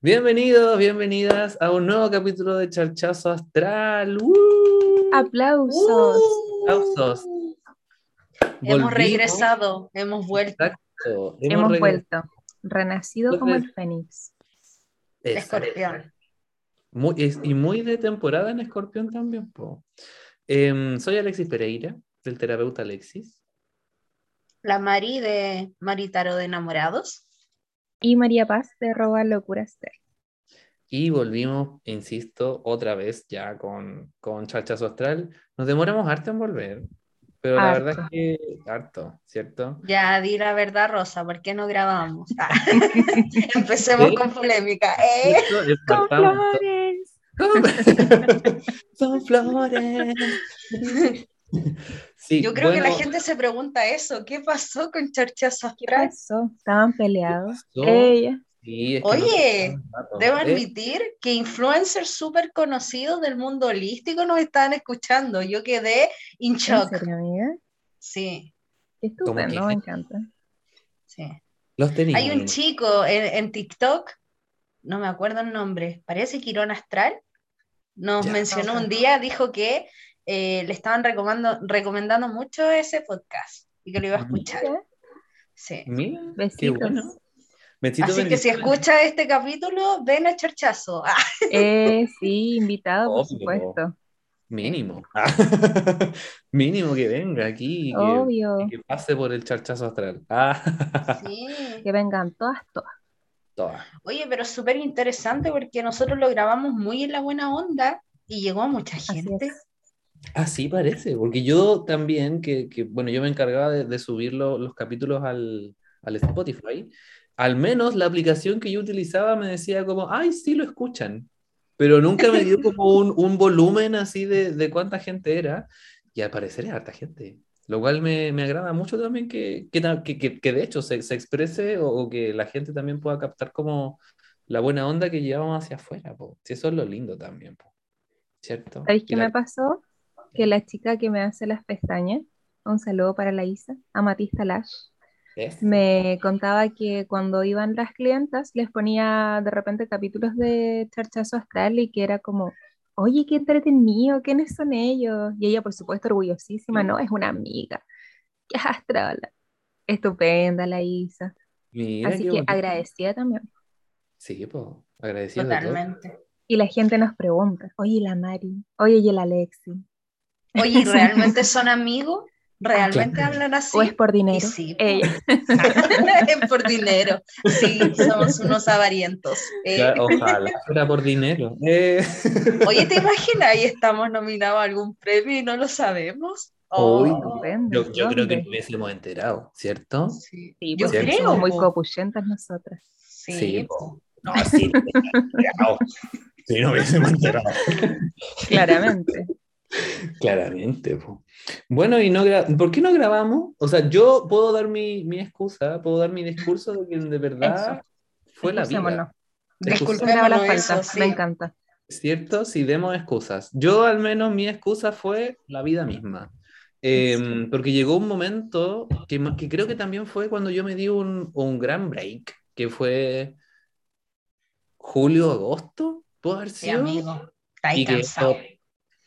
Bienvenidos, bienvenidas a un nuevo capítulo de Charchazo Astral. ¡Uh! Aplausos. Aplausos. Hemos Volvimos. regresado, hemos vuelto. Exacto. Hemos regres- vuelto. Renacido como el Fénix. Escorpión. Muy, es- y muy de temporada en Escorpión también. Em, soy Alexis Pereira, del terapeuta Alexis. La Mari de Maritaro de Enamorados. Y María Paz de Roba Locuras Ter. Y volvimos, insisto, otra vez ya con, con Charchazo Astral. Nos demoramos harto en volver, pero la Harto. verdad es que harto, ¿cierto? Ya di la verdad, Rosa, ¿por qué no grabamos? Ah. Empecemos ¿Sí? con polémica. ¿eh? ¡Con flores! Son flores. Sí, Yo creo que la gente se pregunta eso. ¿Qué pasó con Charchazo ¿Qué Astral? pasó? Estaban peleados. pasó? Ella. sí, es que Oye, no. Debo Eh, admitir que influencers súper conocidos del mundo holístico nos estaban escuchando. Yo quedé in ¿En shock. serio, amiga? Sí, Qué estupendo, que? me encanta. sí. los tenía. Hay un chico en, en TikTok, no me acuerdo el nombre, parece Quirón Astral, nos Ya. mencionó un día, dijo que eh, le estaban recomendando, recomendando mucho ese podcast y que lo iba a escuchar. Mira, Sí. Mira, Besitos. bueno. Besito Así que si escucha este capítulo, ven a Charchazo. Ah, Eh, sí, invitado, por supuesto. Mínimo. Mínimo que venga aquí y que, Obvio. y que pase por el charchazo astral. Ah, sí. Que vengan todas, todas. toda. Oye, pero es súper interesante porque nosotros lo grabamos muy en la buena onda y llegó a mucha Así gente. Así parece, porque yo también, que, que, bueno, yo me encargaba de, de subir lo- los capítulos al, al Spotify, al menos la aplicación que yo utilizaba me decía como, ay, sí lo escuchan, pero nunca me dio como un, un volumen así de, de cuánta gente era, y al parecer es harta gente, lo cual me, me agrada mucho también que, que, que, que- de hecho se, se exprese o, o que la gente también pueda captar como la buena onda que llevamos hacia afuera, po. Si eso es lo lindo también, po. ¿cierto? ¿Sabéis qué la- me pasó? Que la chica que me hace las pestañas, un saludo para la Isa, Amatista Lash, ¿Ves? me contaba que cuando iban las clientas les ponía de repente capítulos de Charchazo Astral y que era como, oye, qué entretenido, ¿quiénes son ellos? Y ella, por supuesto, orgullosísima, no, es una amiga, qué astral, estupenda la Isa. Mira Así que bonito. agradecida también. Sí, pues, agradecido de todo. Totalmente. Y la gente nos pregunta, oye, la Mari, oye, y el Alexi, Oye, ¿y ¿realmente son amigos? ¿Realmente Claro. hablan así? o es por dinero. sí, po. Ella, es por dinero. Sí, somos unos avarientos. Eh, Claro, ojalá fuera por dinero. Eh, Oye, ¿te imaginas? Ahí estamos nominados a algún premio y no lo sabemos. Oh, Uy, estupendo. yo, yo creo que nos hubiésemos enterado, ¿cierto? sí. Sí, Yo porque ¿cierto? creo. somos muy copuchentas nosotras. Sí, Sí, po. No, sí, no. Sí, no hubiésemos enterado. Claramente. Claramente, po. Bueno, y no ¿por qué no grabamos? O sea, yo puedo dar mi, mi excusa, puedo dar mi discurso de que de verdad fue la vida. Excusémonos. Disculpa. Se graba la Disculpémonos falta, eso, sí. me encanta. ¿Cierto? Si demos excusas. Yo al menos mi excusa fue la vida misma. Eh, porque llegó un momento que, que creo que también fue cuando yo me di un, un gran break, que fue julio, agosto, ¿puede haber Sí, sido? amigo. Está ahí Y que cansado. esto-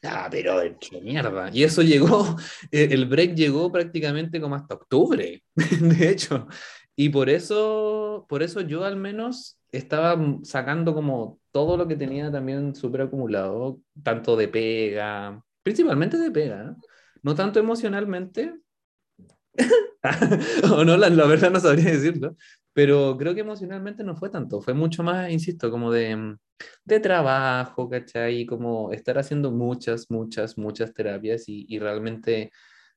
Ah, pero qué mierda. Y eso llegó, eh, el break llegó prácticamente como hasta octubre, de hecho. Y por eso, por eso yo al menos estaba sacando como todo lo que tenía también súper acumulado, tanto de pega, principalmente de pega, ¿eh? no tanto emocionalmente. o no, la, la verdad no sabría decirlo, pero creo que emocionalmente no fue tanto, fue mucho más, insisto, como de, de trabajo, ¿cachai? Como estar haciendo muchas, muchas, muchas terapias y, y realmente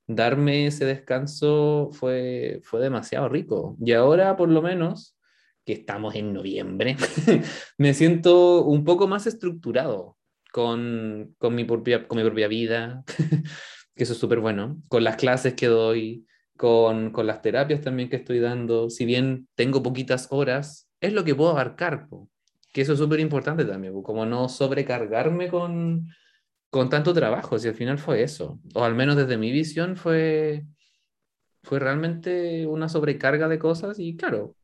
darme ese descanso fue, fue demasiado rico. Y ahora, por lo menos, que estamos en noviembre, me siento un poco más estructurado con, con, mi, propia, con mi propia vida, que eso es súper bueno, con las clases que doy, con, con las terapias también que estoy dando. Si bien tengo poquitas horas, es lo que puedo abarcar, po. Que eso es súper importante también, po, como no sobrecargarme con, con tanto trabajo, si al final fue eso, o al menos desde mi visión fue, fue realmente una sobrecarga de cosas y claro,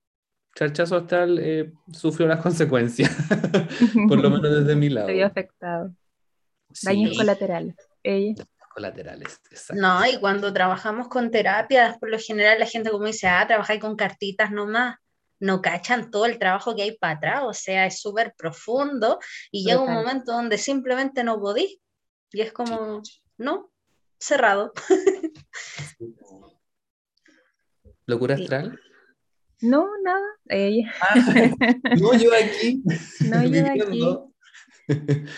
Charchazo Astral eh, sufrió las consecuencias, por lo menos desde mi lado. Se vio afectado. Sí, Daños colaterales. Ella. colaterales, exacto. No, y cuando trabajamos con terapias, por lo general la gente como dice, ah, trabajáis con cartitas nomás. No cachan todo el trabajo que hay para atrás, o sea, es súper profundo y llega un momento donde simplemente no podís. Y es como, no, cerrado. ¿Locura Sí. astral? No, nada. Ella. no, yo aquí. No, yo aquí.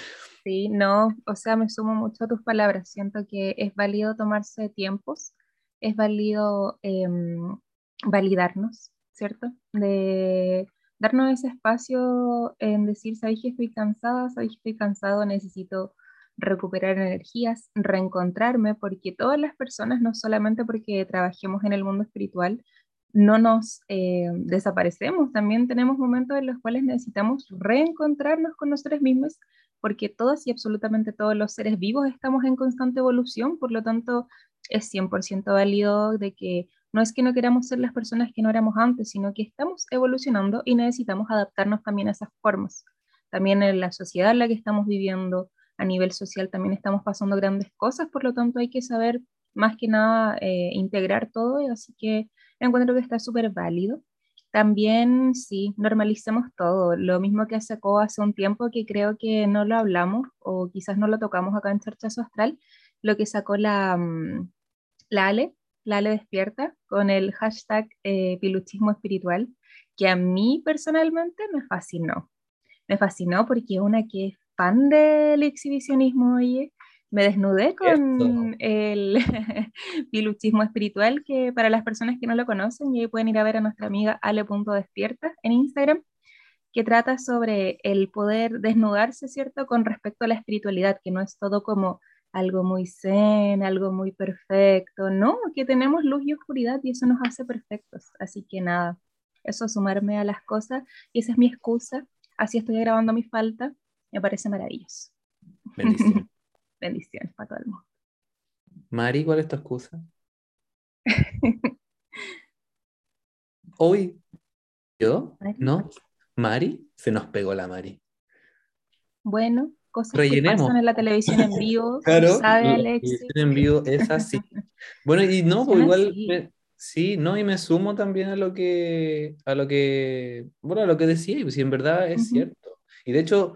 Sí, no, o sea, me sumo mucho a tus palabras. Siento que es válido tomarse tiempos, es válido em, validarnos, ¿cierto? De darnos ese espacio en decir, sabéis que estoy cansada, sabéis que estoy cansado, necesito recuperar energías, reencontrarme, porque todas las personas, no solamente porque trabajemos en el mundo espiritual, no nos eh, desaparecemos, también tenemos momentos en los cuales necesitamos reencontrarnos con nosotros mismos porque todos y absolutamente todos los seres vivos estamos en constante evolución, por lo tanto es 100% válido de que no es que no queramos ser las personas que no éramos antes, sino que estamos evolucionando y necesitamos adaptarnos también a esas formas. También en la sociedad en la que estamos viviendo, a nivel social también estamos pasando grandes cosas, por lo tanto hay que saber más que nada eh, integrar todo, así que encuentro que está súper válido. También, sí, normalicemos todo. Lo mismo que sacó hace un tiempo que creo que no lo hablamos o quizás no lo tocamos acá en Charchazo Astral, lo que sacó la, mm, la Ale, la Ale Despierta, con el hashtag eh, piluchismo espiritual, que a mí personalmente me fascinó. Me fascinó porque una que es fan del exhibicionismo, oye, me desnudé con el piluchismo espiritual, que para las personas que no lo conocen, y pueden ir a ver a nuestra amiga ale.despierta en Instagram, que trata sobre el poder desnudarse, ¿cierto?, con respecto a la espiritualidad, que no es todo como algo muy zen, algo muy perfecto, no, que tenemos luz y oscuridad y eso nos hace perfectos. Así que nada, eso sumarme a las cosas y esa es mi excusa, así estoy grabando mi falta, me parece maravilloso. Bendición. Bendiciones para todo el mundo. Mari, ¿cuál es tu excusa? Hoy. ¿Yo? Mari. ¿No? ¿Mari? Se nos pegó la Mari. Bueno, cosas Rellenemos. que pasan en la televisión en vivo, Claro, sabe Alexis. en vivo es así. Bueno, y no, pues igual, me- sí, no, y me sumo también a lo que, a lo que, bueno, a lo que decía, y pues, si en verdad es Ujú. cierto. Y de hecho,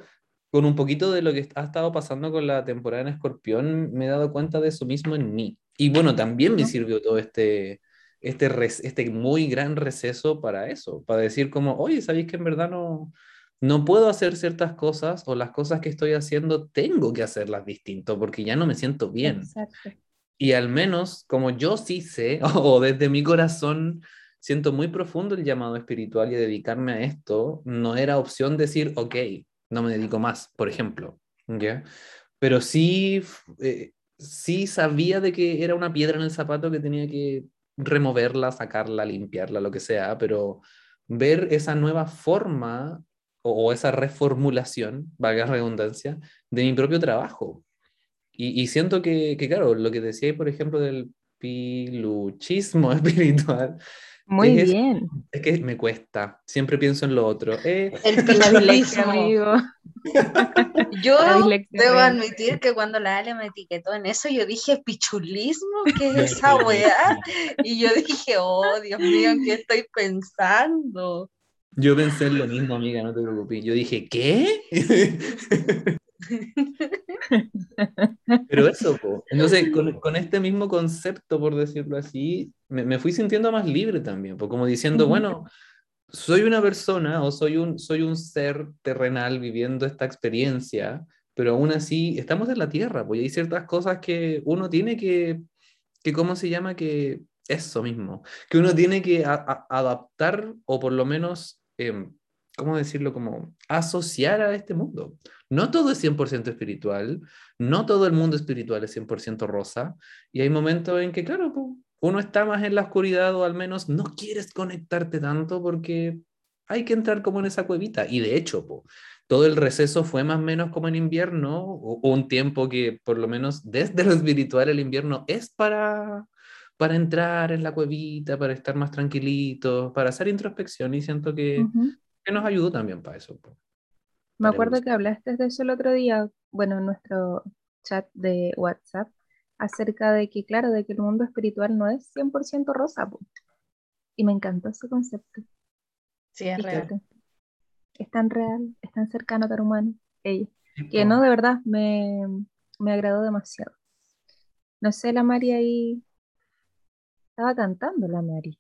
con un poquito de lo que ha estado pasando con la temporada en Escorpión, me he dado cuenta de eso mismo en mí. Y bueno, también me sirvió todo este, este, este muy gran receso para eso, para decir como, oye, ¿sabéis que en verdad no, no puedo hacer ciertas cosas o las cosas que estoy haciendo tengo que hacerlas distinto porque ya no me siento bien? Exacto. Y al menos, como yo sí sé, o desde mi corazón siento muy profundo el llamado espiritual y dedicarme a esto, no era opción decir, ok, no me dedico más, por ejemplo. ¿ya? Pero sí, eh, sí sabía de que era una piedra en el zapato que tenía que removerla, sacarla, limpiarla, lo que sea, pero ver esa nueva forma o, o esa reformulación, valga la redundancia, de mi propio trabajo. Y, y siento que, que, claro, lo que decía, por ejemplo, del piluchismo espiritual, Muy es, bien. es que me cuesta, siempre pienso en lo otro. Eh, El amigo. Yo debo admitir que cuando la Ale me etiquetó en eso, yo dije, ¿pichulismo? ¿Qué es esa weá? Y yo dije, oh, Dios mío, ¿en qué estoy pensando? Yo pensé en lo mismo, amiga, no te preocupes. Yo dije, ¿qué? Pero eso, po. entonces con, con este mismo concepto, por decirlo así, me, me fui sintiendo más libre también, pues como diciendo, bueno, soy una persona o soy un, soy un ser terrenal viviendo esta experiencia, pero aún así estamos en la tierra, pues hay ciertas cosas que uno tiene que, que ¿cómo se llama? Que eso mismo, que uno tiene que a- a- adaptar o por lo menos, em, ¿cómo decirlo? Como asociar a este mundo. No todo es 100% espiritual, no todo el mundo espiritual es 100% rosa, y hay momentos en que, claro, uno está más en la oscuridad o al menos no quieres conectarte tanto porque hay que entrar como en esa cuevita. Y de hecho, po, todo el receso fue más o menos como en invierno, o, o un tiempo que por lo menos desde lo espiritual el invierno es para, para entrar en la cuevita, para estar más tranquilitos, para hacer introspección y siento que, Ujú. que nos ayudó también para eso. po. Me Para acuerdo que hablaste de eso el otro día, bueno, en nuestro chat de WhatsApp, acerca de que, claro, de que el mundo espiritual no es 100% rosa, po. Y me encantó ese concepto. Sí, es real. Fíjate. Es tan real, es tan cercano a tan humano, ella. Sí, Que no, de verdad, me, me agradó demasiado. No sé, la Mari ahí estaba cantando, la Mari.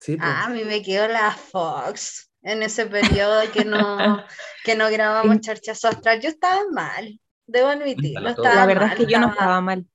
Sí. Ah, a mí me quedó la Fox en ese periodo que no, que no grabamos Charchazo Astral. Yo estaba mal, debo estaba La verdad mal, es que yo no estaba- estaba mal.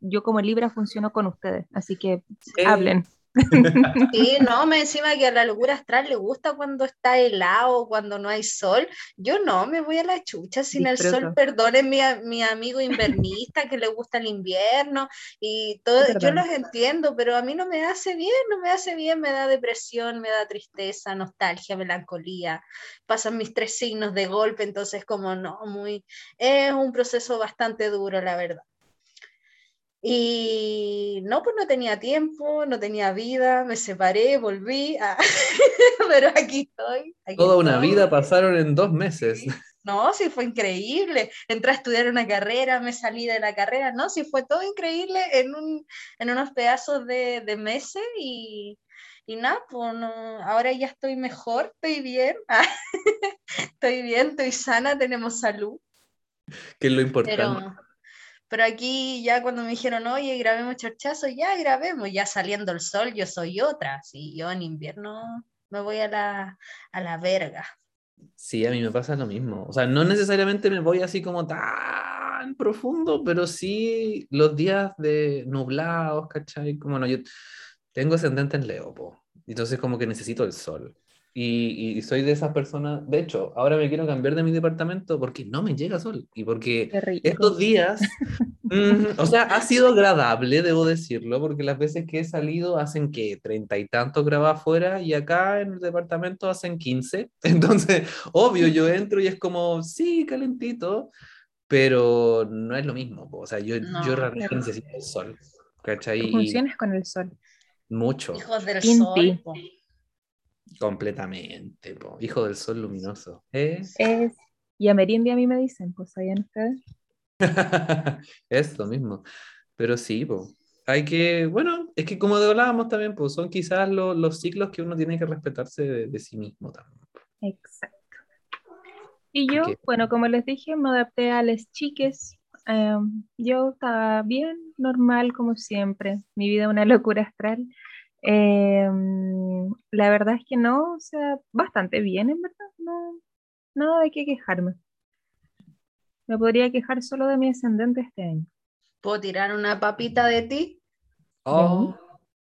Yo como Libra funciono con ustedes, así que Sí. hablen. Sí, no, me encima que a la locura astral le gusta cuando está helado, cuando no hay sol. Yo no, me voy a la chucha sin el sol. Disfruto. Perdone mi, mi amigo invernista que le gusta el invierno y todo. Yo los entiendo, pero a mí no me hace bien, no me hace bien, me da depresión, me da tristeza, nostalgia, melancolía. Pasan mis tres signos de golpe, entonces como no, muy, es un proceso bastante duro, la verdad. Y no, pues no tenía tiempo, no tenía vida, me separé, volví, ah, pero aquí estoy. aquí Toda una estoy. vida pasaron en dos meses. Sí. No, sí fue increíble. Entré a estudiar una carrera, me salí de la carrera, no, sí fue todo increíble en, un, en unos pedazos de, de meses y, y nada, pues no, ahora ya estoy mejor, estoy bien, ah, estoy bien, estoy sana, tenemos salud. que es lo importante. Pero, pero aquí ya cuando me dijeron, oye, grabemos charchazo, ya grabemos, ya saliendo el sol, yo soy otra. Sí, yo en invierno me voy a la, a la verga. Sí, a mí me pasa lo mismo. O sea, no necesariamente me voy así como tan profundo, pero sí los días de nublados, ¿cachai? Como no, yo tengo ascendente en Leo. Entonces como que necesito el sol. Y, y soy de esas personas, de hecho, ahora me quiero cambiar de mi departamento porque no me llega sol y porque estos días, mm, o sea, ha sido agradable, debo decirlo, porque las veces que he salido hacen que treinta y tantos grados afuera y acá en el departamento hacen 15. Entonces, obvio, yo entro y es como, sí, calentito, pero no es lo mismo. po. O sea, yo, No, yo realmente necesito el sol, ¿cachai? Es con el sol. mucho, Hijos del Inti. sol. po. Completamente, po. Hijo del sol luminoso. ¿Eh? Es, y amerindia a mí me dicen, pues sabían ustedes. Eso mismo. Pero sí, po. Hay que, bueno, es que como hablábamos también, pues son quizás lo- los ciclos que uno tiene que respetarse de, de sí mismo también. Exacto. Y yo, Ok. bueno, como les dije, me adapté a las chiques. Em, yo estaba bien, normal, como siempre. Mi vida una locura astral. Em, la verdad es que no, o sea, bastante bien, en verdad. No, nada de qué quejarme. Me podría quejar solo de mi ascendente este año. ¿Puedo tirar una papita de ti? Oh,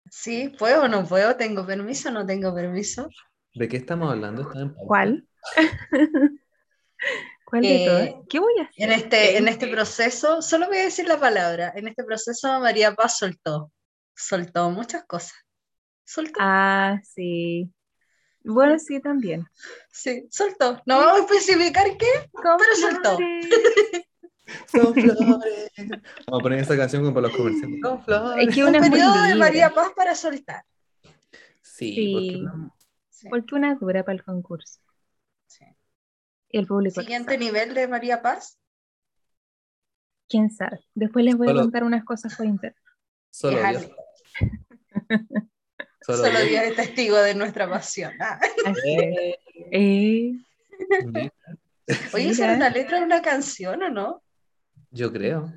Sí, ¿puedo o no puedo? ¿Tengo permiso o no tengo permiso? ¿de qué estamos hablando? ¿Está en? ¿Cuál? ¿Cuál de Eh, todas? ¿Qué voy a hacer? En este, en este proceso, solo voy a decir la palabra, en este proceso María Paz soltó, soltó muchas cosas. Soltó, Ah, sí. Bueno, sí, también. sí, soltó. No vamos a especificar qué, Con Pero soltó. Son flores. Vamos a poner esa canción como para los comerciales. Son flores. Es que un una es muy periodo de. María Paz para soltar. Sí, Sí. porque no- Sí. Porque una dura para el concurso. Sí. Y el público. Siguiente nivel de María Paz. ¿Quién sabe? Después les voy a contar unas cosas por internet. solo Es Dios. Solo Solo Dios. Es testigo de nuestra pasión. Ah. Es. Eh, Oye, Mira. ¿esa era una letra de una canción o no? Yo creo.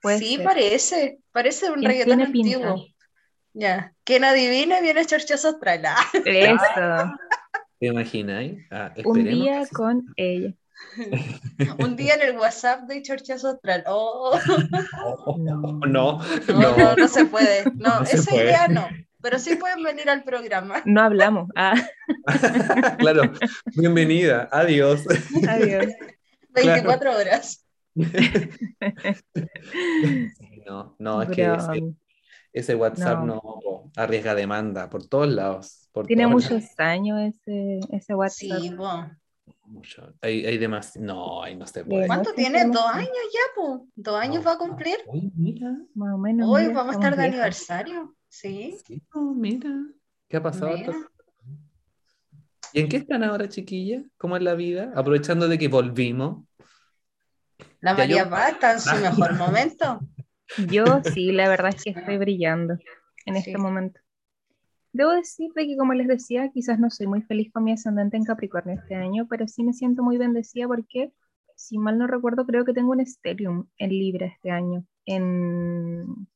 puede sí, ser. parece. Parece un reggaetón pinta. antiguo. Ya. Quien adivine viene Chorchazo Astral. Ah. Eso. ¿Te imagináis? Ah, Un día con ella. Un día en el WhatsApp de Chorchazo Astral. Oh, No. No, no, no. no, no se puede. No, esa puede. idea no. Pero sí pueden venir al programa. No hablamos. Ah, claro. Bienvenida. Adiós. adiós. 24 horas. No, no, es que ese, Bravo. ese WhatsApp No. arriesga demanda por todos lados. por Tiene todos muchos años ese, ese WhatsApp. Sí, bueno. Mucho. Hay, hay demás. No, ahí no se puede. ¿Cuánto tiene? ¿Dos años ya, po? ¿Dos años va a cumplir? Uy, mira. Más o menos. Hoy mira, vamos a estar de viejas. aniversario. Sí. Sí, oh, mira. ¿Qué ha pasado? Mira. ¿Y en qué están ahora, chiquillas? ¿Cómo es la vida? Aprovechando de que volvimos. La María yo- Paz está en su mejor momento. Yo sí, la verdad es que estoy brillando en este momento. Debo decir de que, como les decía, quizás no soy muy feliz con mi ascendente en Capricornio este año, pero sí me siento muy bendecida porque, si mal no recuerdo, creo que tengo un Stellium en Libra este año, en,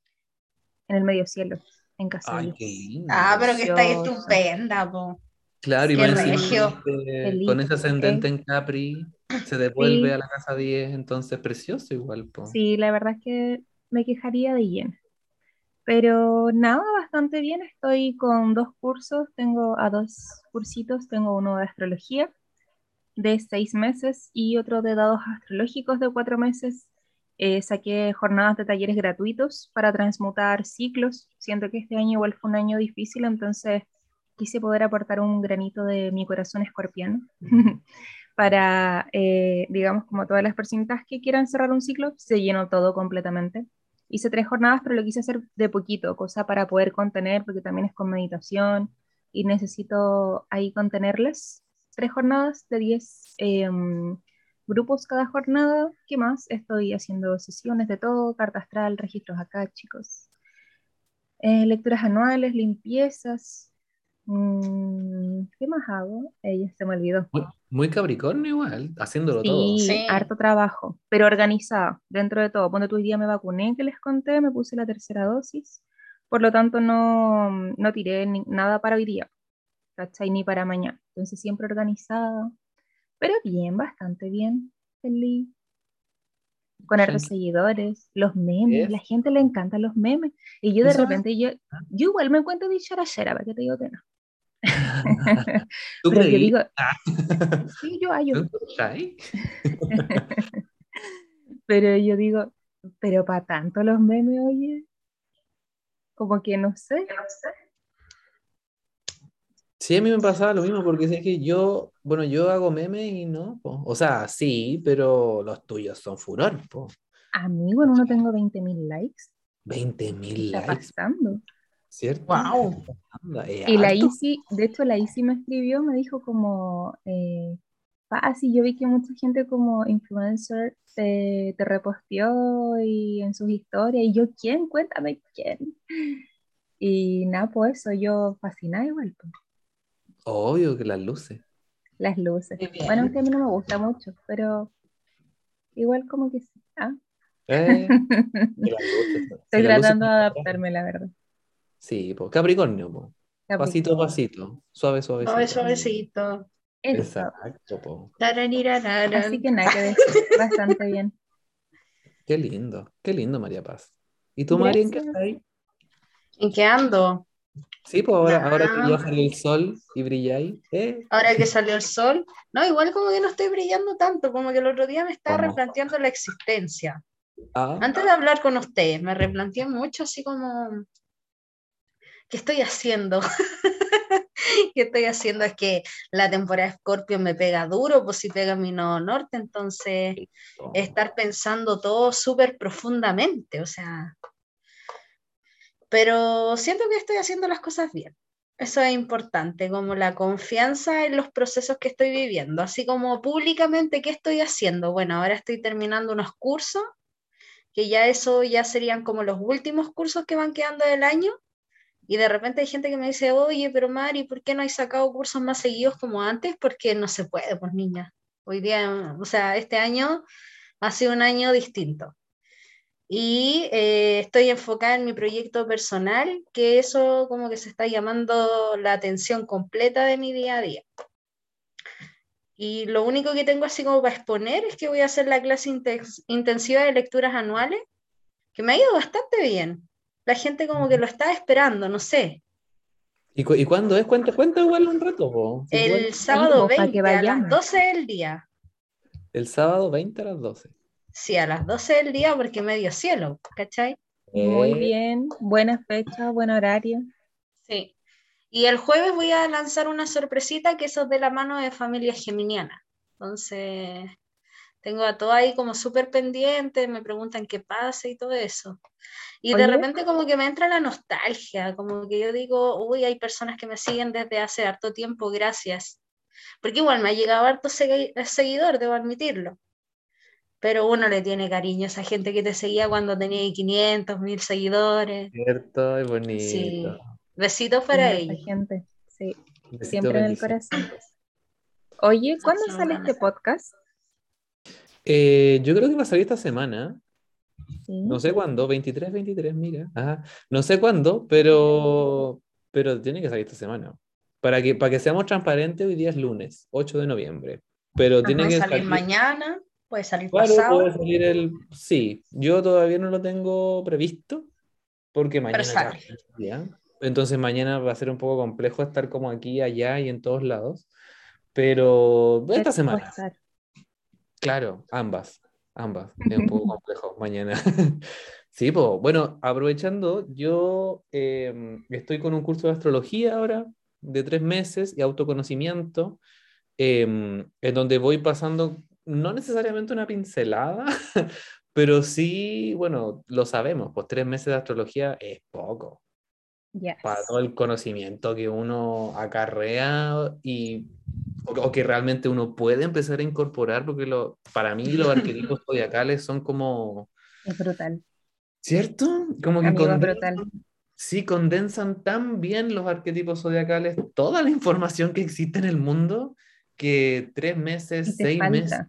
en el medio cielo, en casa Ay, 10. qué lindo. Ah, pero que está ahí estupenda, po. Claro, y más encima, eh, Feliz, con ese ascendente eh. en Capri, se devuelve Sí. a la casa 10, entonces precioso igual, po. Sí, la verdad es que me quejaría de lleno. Pero nada, bastante bien. Estoy con dos cursos, tengo a dos cursitos, tengo uno de astrología de seis meses y otro de dados astrológicos de cuatro meses. Eh, saqué jornadas de talleres gratuitos para transmutar ciclos. Siento que este año igual fue un año difícil, entonces quise poder aportar un granito de mi corazón escorpiano para, eh, digamos, como todas las personas que quieran cerrar un ciclo, se llenó todo completamente. Hice tres jornadas, pero lo quise hacer de poquito, cosa para poder contener, porque también es con meditación y necesito ahí contenerles. Tres jornadas de 10 grupos cada jornada. ¿Qué más? Estoy haciendo sesiones de todo, carta astral, registros acá, chicos. Eh, lecturas anuales, limpiezas. Mm, ¿Qué más hago? Ella se me olvidó. Muy, muy Capricornio igual, haciéndolo todo. Sí, harto trabajo, pero organizada dentro de todo. Ponte tú hoy día me vacuné, que les conté, me puse la tercera dosis, por lo tanto no, no tiré ni- nada para hoy día, ¿cachai? Ni para mañana. Entonces siempre organizada, pero bien, bastante bien, feliz. Con hartos Tranqui- seguidores, los memes, Es- la gente le encantan los memes. Y yo de repente, yo, yo igual me encuentro dicharachera, ¿para qué te digo que no? ¿Tú Pero yo digo, Ah. sí, yo hallo. ¿Tú cachai? Pero yo digo, pero para tanto los memes, oye, como que no sé. Sí, a mí me pasaba lo mismo, porque es que yo, bueno, yo hago memes y no, po. O sea, sí, pero los tuyos son furor, po. Amigo, en uno tengo 20.000 likes. 20 ¿Qué mil está likes, pasando? ¿cierto? Wow. Y la. Isi, de hecho, la Isi me escribió, me dijo como, eh, ah, sí, yo vi que mucha gente como influencer te, te reposteó y en sus historias, y yo, ¿quién? Cuéntame quién. Y nada, pues eso, yo fascinada igual, pues, Obvio que las luces. las luces. Bueno, aunque a mí no me gusta mucho, pero igual como que sí. Ah. Eh, que Estoy tratando de adaptarme, la verdad. Sí, po. Capricornio, po. Pasito a Capricornio. pasito. Suave, suavecito. Suave, suavecito. Exacto, po. Así que nada que decir, bastante bien. Qué lindo, qué lindo, María Paz. ¿Y tú, María, en qué estás ahí? ¿En qué ando? Sí, pues ahora, ahora que Nada. ya salió el sol y brilláis, eh, Ahora que salió el sol. No, igual como que no estoy brillando tanto, como que el otro día me estaba ¿Cómo? replanteando la existencia. ah, Antes de hablar con ustedes, me replanteé mucho así como, ¿qué estoy haciendo? ¿Qué estoy haciendo? Es que la temporada de Scorpio me pega duro, pues si pega mi nodo norte, entonces estar pensando todo súper profundamente, o sea, pero siento que estoy haciendo las cosas bien. Eso es importante, como la confianza en los procesos que estoy viviendo, así como públicamente, ¿qué estoy haciendo? Bueno, ahora estoy terminando unos cursos, que ya eso ya serían como los últimos cursos que van quedando del año, y de repente hay gente que me dice, oye, pero Mari, ¿por qué no hay sacado cursos más seguidos como antes? Porque no se puede, pues niña. Hoy día, o sea, este año ha sido un año distinto. Y eh, estoy enfocada en mi proyecto personal, que eso como que se está llamando la atención completa de mi día a día. Y lo único que tengo así como para exponer es que voy a hacer la clase inten- intensiva de lecturas anuales, que me ha ido bastante bien. La gente como que lo está esperando, no sé. ¿Y, cu- y cuándo es? Cuenta, cuenta igual un rato, po. El igual- sábado pues, para que 20 a las vayamos. 12 del día. el sábado 20 a las 12. Sí, a las 12 del día porque medio cielo, ¿cachai? Muy Eh, bien, buena fecha, buen horario. Sí. Y el jueves voy a lanzar una sorpresita que eso es de la mano de familia geminiana. Entonces, Tengo a todo ahí como súper pendiente, me preguntan qué pasa y todo eso. Y de repente como que me entra la nostalgia, como que yo digo, uy, hay personas que me siguen desde hace harto tiempo, gracias. Porque igual me ha llegado harto segui- seguidor, debo admitirlo. Pero uno le tiene cariño a esa gente que te seguía cuando tenía 500, 1000 seguidores. Cierto, es bonito. Sí. Besitos para esa ellos. gente. Sí, Besito, siempre en el corazón. Oye, ¿cuándo sale este podcast? Eh, yo creo que va a salir esta semana. Sí. No sé cuándo, 23, 23, mira. Ajá. No sé cuándo, pero, pero tiene que salir esta semana. Para que, para que seamos transparentes, hoy día es lunes, 8 de noviembre. Pero tiene que salir salir. mañana, puede salir Claro, pasado. puede salir el. Sí, yo todavía no lo tengo previsto, porque mañana ya sale. día. Entonces mañana va a ser un poco complejo estar como aquí, allá y en todos lados. Pero esta semana. Claro, ambas, ambas. Es un poco complejo mañana. Sí, pues, bueno, aprovechando, yo em, estoy con un curso de astrología ahora, de tres meses, y autoconocimiento, em, en donde voy pasando, no necesariamente una pincelada, pero sí, bueno, lo sabemos, pues tres meses de astrología es poco Yes. para todo el conocimiento que uno acarrea y o, o que realmente uno puede empezar a incorporar, porque lo, para mí los arquetipos zodiacales son como, Es brutal. ¿cierto? Como que Amigo, brutal. sí, condensan tan bien los arquetipos zodiacales, toda la información que existe en el mundo, que tres meses, seis falta. meses,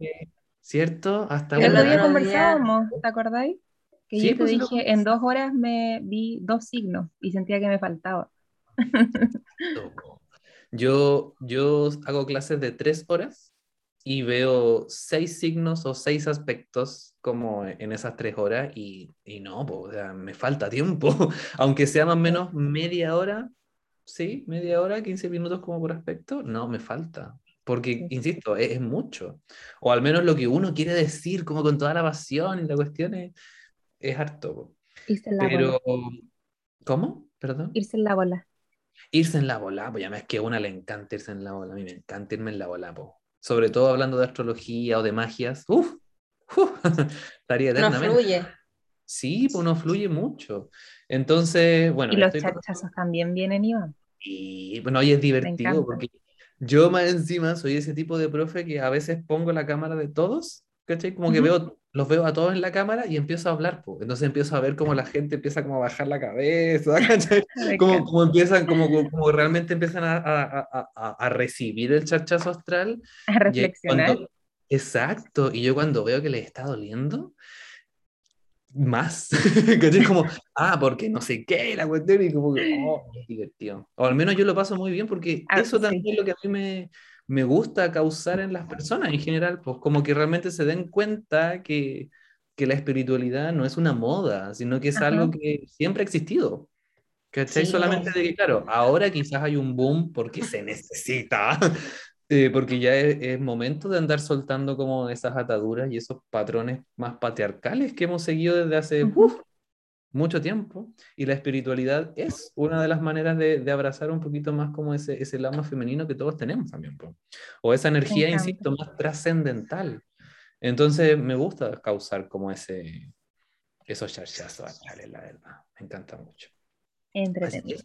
¿cierto? Hasta El otro día conversábamos, ¿te acordáis? Que Sí, yo te pues sí lo dije, en dos horas me vi dos signos y sentía que me faltaba. Yo, yo hago clases de tres horas y veo seis signos o seis aspectos como en esas tres horas y, y no, po, o sea, me falta tiempo, aunque sea más o menos media hora, sí, media hora, 15 minutos como por aspecto, no, me falta. Porque, insisto, es, es mucho. O al menos lo que uno quiere decir, como con toda la pasión y la cuestión es, es harto. Irse en la bola. Pero, ¿cómo? Perdón. Irse en la bola. Irse en la bola, pues ya es que a una le encanta irse en la bola, a mí me encanta irme en la bola, po. Sobre todo hablando de astrología o de magias, uff, estaría No eternamente. fluye. Sí, pues uno fluye mucho. Entonces, bueno, Y los con- charchazos también vienen y van. y bueno, y es divertido porque yo más encima soy ese tipo de profe que a veces pongo la cámara de todos, ¿cachai? Como que Ujú. veo, los veo a todos en la cámara y empiezo a hablar, po. Entonces empiezo a ver cómo la gente empieza como a bajar la cabeza, ¿cachai? Como, como empiezan, como, como, realmente empiezan a, a, a, a- recibir el charchazo astral. A reflexionar. cuando- exacto, y yo cuando veo que les está doliendo, más, ¿cachai? Como, ah, porque no sé qué, la cuestión, y como que, oh, es divertido. O al menos yo lo paso muy bien porque Ah, eso sí. también es lo que a mí me, me gusta causar en las personas en general, pues como que realmente se den cuenta que, que la espiritualidad no es una moda, sino que es Ajá. algo que siempre ha existido. ¿Cachai? Sí. Solamente de que, claro, ahora quizás hay un boom porque se necesita, eh, porque ya es, es momento de andar soltando como esas ataduras y esos patrones más patriarcales que hemos seguido desde hace mucho tiempo. Y la espiritualidad es una de las maneras de, de abrazar un poquito más como ese, ese lado femenino que todos tenemos también. po. O esa energía, insisto, más trascendental. Entonces me gusta causar como ese, esos charchazos la verdad. Me encanta mucho. Entretenido.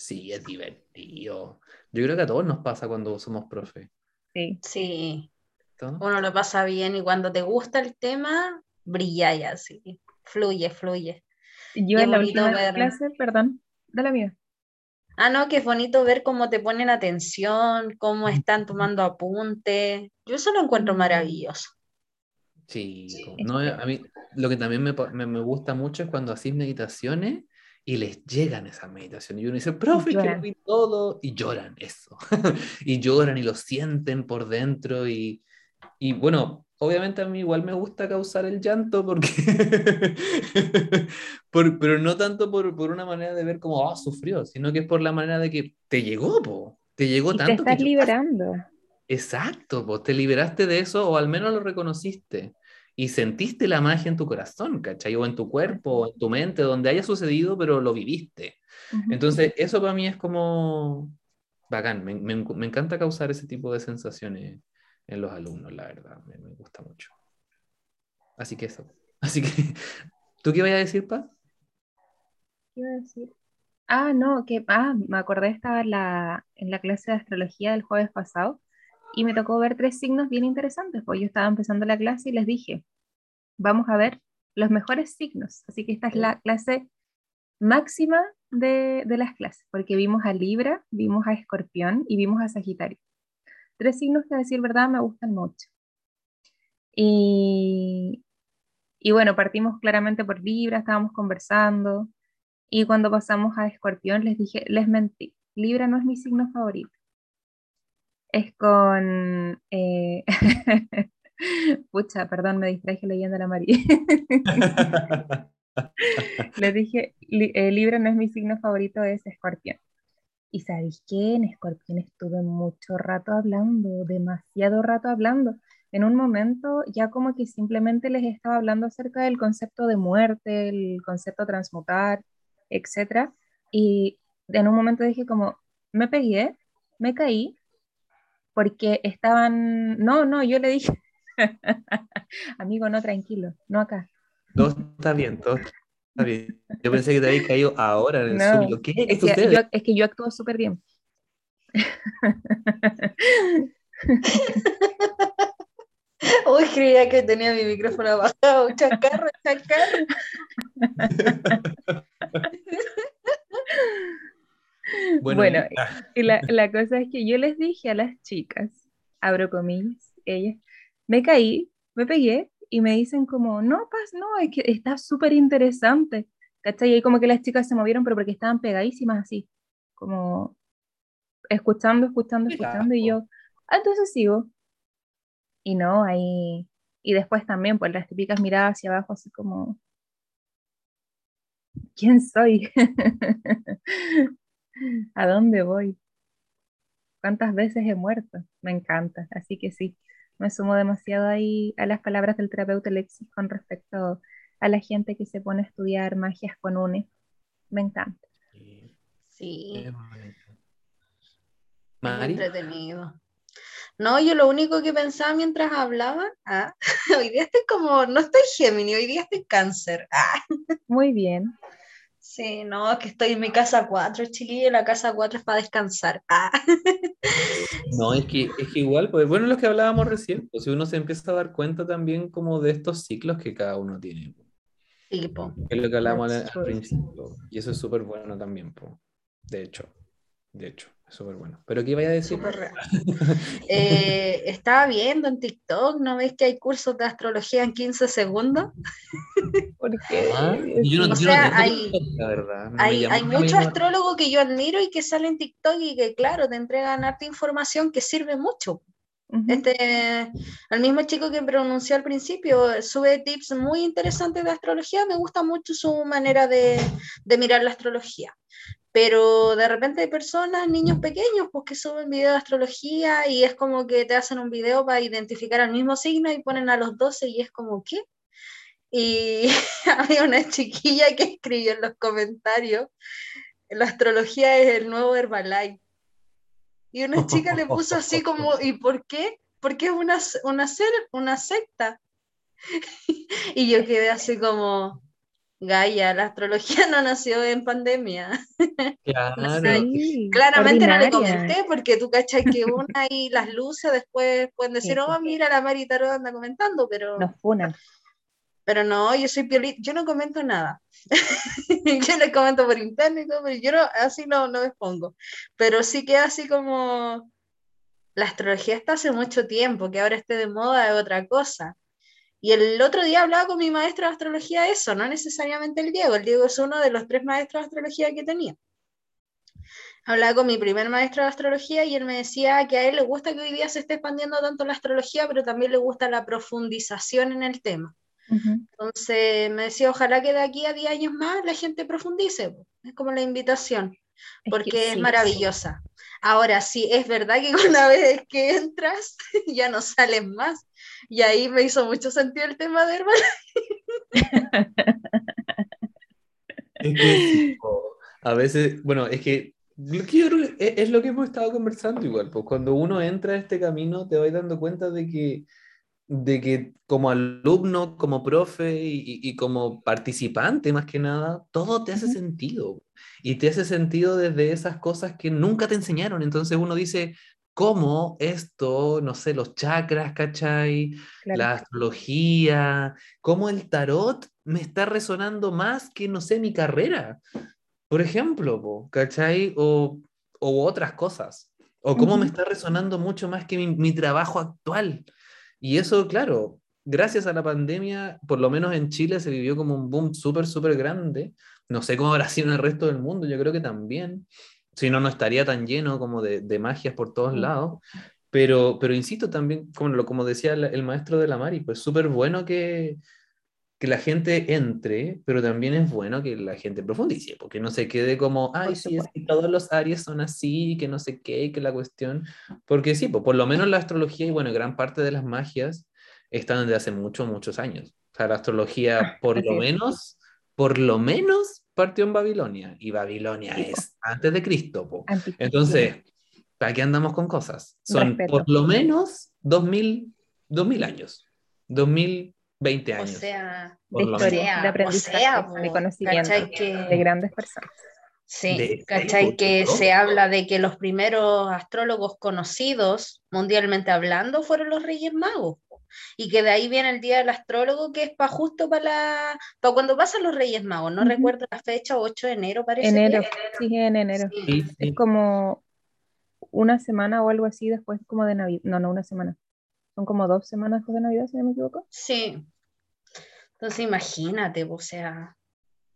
Sí, es divertido. Yo creo que a todos nos pasa cuando somos profe. Sí. Sí, ¿no? uno lo pasa bien y cuando te gusta el tema, brilláis así. Fluye, fluye. Yo Qué en la última ver. clase, perdón, de la vida. Ah, no, que es bonito ver cómo te ponen atención, cómo están tomando apuntes. Yo eso lo encuentro Mm. maravilloso. Sí, no, a mí lo que también me, me, me gusta mucho es cuando hacís meditaciones y les llegan esas meditaciones. Y uno dice, profe, que lo vi todo. Y lloran eso. y lloran y lo sienten por dentro. Y, y bueno, obviamente a mí igual me gusta causar el llanto porque... por- pero no tanto por, por una manera de ver como, ah, sufrió, sino que es por la manera de que te llegó, po. Te llegó Y te tanto que estás lloraste. liberando. Exacto, pues te liberaste de eso o al menos lo reconociste y sentiste la magia en tu corazón, ¿cachai? O en tu cuerpo, en tu mente, donde haya sucedido, pero lo viviste. Entonces, eso para mí es como bacán, me, me- me encanta causar ese tipo de sensaciones en los alumnos, la verdad, me, me gusta mucho. Así que eso. Así que, ¿tú qué ibas a decir, Pa? ¿Qué iba a decir? Ah, no, que ah, me acordé, estaba en la, en la clase de astrología del jueves pasado y me tocó ver tres signos bien interesantes, pues yo estaba empezando la clase y les dije, vamos a ver los mejores signos. Así que esta es la clase máxima de, de las clases, porque vimos a Libra, vimos a Escorpión y vimos a Sagitario. Tres signos que a decir verdad me gustan mucho. Y, y bueno, partimos claramente por Libra, estábamos conversando. Y cuando pasamos a Escorpión, les dije, les mentí, Libra no es mi signo favorito. Es con... eh, Pucha, perdón, me distraje leyendo la María. Les dije, li- eh, Libra no es mi signo favorito, es Escorpión. Y ¿sabéis qué? En Escorpión estuve mucho rato hablando, demasiado rato hablando. En un momento ya como que simplemente les estaba hablando acerca del concepto de muerte, el concepto transmutar, etcétera. Y en un momento dije como, me pegué, me caí, porque estaban, no, no, yo le dije, amigo, no, tranquilo, no acá. Todo está bien, todo está bien. Yo pensé que te habías caído ahora en el No, Zoom. ¿Qué Es que usted? yo, es que yo actúo súper bien. Uy, creía que tenía mi micrófono apagado. Chacarro, chacarro. Bueno, Bueno, y- la cosa es que yo les dije a las chicas, abro comillas, ellas, me caí, me pegué y me dicen como, no, Paz, no, es que está súper interesante. ¿Cachai? Y ahí como que las chicas se movieron, pero porque estaban pegadísimas así, como escuchando, escuchando, escuchando, y yo, ah, entonces sigo. Y no, ahí, y después también, pues las típicas miradas hacia abajo, así como, ¿quién soy? ¿A dónde voy? ¿Cuántas veces he muerto? Me encanta, así que sí, me sumo demasiado ahí a las palabras del terapeuta Alexis con respecto a la gente que se pone a estudiar magias con UNE. Me encanta. Sí, Mari, entretenido. No, yo lo único que pensaba mientras hablaba, ah, hoy día estoy como, no estoy Géminis, hoy día estoy cáncer. Ah, Muy bien. Sí, no, es que estoy en mi casa 4, chiquillo, la casa 4 es para descansar. Ah, no, es que, es que igual, pues bueno, lo que hablábamos recién, pues si uno se empieza a dar cuenta también como de estos ciclos que cada uno tiene, sí, po. que es lo que hablábamos al, al principio, y eso es súper bueno también, pues, de hecho, de hecho, súper bueno. Pero ¿qué iba a decir? Súper real. Eh, estaba viendo en TikTok, ¿no ves que hay cursos de astrología en 15 segundos? Porque Ah, yo no, O yo sea, tengo hay- TikTok, la verdad. no me Hay, llama- hay no me mucho llama- astrólogo que yo admiro y que sale en TikTok y que, claro, te entregan harta información que sirve mucho. Este, el mismo chico que pronunció al principio sube tips muy interesantes de astrología. Me gusta mucho su manera de, de mirar la astrología. Pero de repente hay personas, niños pequeños, pues que suben videos de astrología y es como que te hacen un video para identificar al mismo signo y ponen a los 12 y es como, ¿qué? Y había una chiquilla que escribió en los comentarios, la astrología es el nuevo Herbalife. Y una chica le puso así como, ¿y por qué? Porque es una, una, ser- una secta. Y yo quedé así como, Gaia, la astrología no nació en pandemia. Claro. Sí, Claramente no le ordinaria. comenté, porque tú cachas que una y las luces después pueden decir, Sí, sí. oh, mira, la Mari Tarot anda comentando, pero... Nos funan. Pero no, yo soy piolita, yo no comento nada. yo les comento por internet y todo, pero yo no, así no, no me expongo. Pero sí que así como la astrología está hace mucho tiempo, que ahora esté de moda es otra cosa. Y el otro día hablaba con mi maestro de astrología de eso, no necesariamente el Diego, el Diego es uno de los tres maestros de astrología que tenía. Hablaba con mi primer maestro de astrología y él me decía que a él le gusta que hoy día se esté expandiendo tanto la astrología, pero también le gusta la profundización en el tema. Entonces me decía, ojalá que de aquí a 10 años más la gente profundice. Es como la invitación, Es porque que es maravillosa. Ahora sí, es verdad que una vez que entras ya no sales más. Y ahí me hizo mucho sentido el tema de Herbalife. Es que a veces, bueno, es que, lo que yo creo que es, es lo que hemos estado conversando igual, pues cuando uno entra a este camino te vas dando cuenta de que de que como alumno, como profe y, y como participante más que nada, todo te hace sentido. Y te hace sentido desde esas cosas que nunca te enseñaron. Entonces uno dice, ¿cómo esto, no sé, los chakras, ¿cachai? Claro. La astrología, cómo el tarot me está resonando más que, no sé, mi carrera? Por ejemplo, ¿cachai? O, o otras cosas. O cómo me está resonando mucho más que mi, mi trabajo actual. Y eso, claro, gracias a la pandemia, por lo menos en Chile se vivió como un boom súper, súper grande. No sé cómo habrá sido en el resto del mundo, yo creo que también. Si no, no estaría tan lleno como de, de magias por todos Sí. lados. Pero, pero insisto también, como, como decía el, el maestro de la Mari, pues súper bueno que, que la gente entre, pero también es bueno que la gente profundice, porque no se quede como, ay, sí, es que todos los Aries son así, que no sé qué, que la cuestión, porque sí, pues por lo menos la astrología y bueno, gran parte de las magias están desde hace muchos, muchos años. O sea, la astrología, por Así lo es. menos, por lo menos partió en Babilonia, y Babilonia Sí, po. es antes de Cristo, po. Entonces, ¿para qué andamos con cosas? Son Respeto. por lo menos 2000, 2000 años, 2020 O años. sea, por de lo historia, menos. de O aprendizaje, sea, de conocimiento, ¿cachai que- de grandes personas. Sí, De- ¿cachai? Que por se habla de que los primeros astrólogos conocidos mundialmente hablando fueron los Reyes Magos. Y que de ahí viene el Día del Astrólogo, que es para justo para la, para cuando pasan los Reyes Magos. No Ujú. recuerdo la fecha, 8 de enero parece. Enero, que sí, en enero. Sí. Sí, Es como una semana o algo así después como de Navidad. No, no una semana. Son como dos semanas después de Navidad, si no me equivoco. Sí. Entonces imagínate, o sea,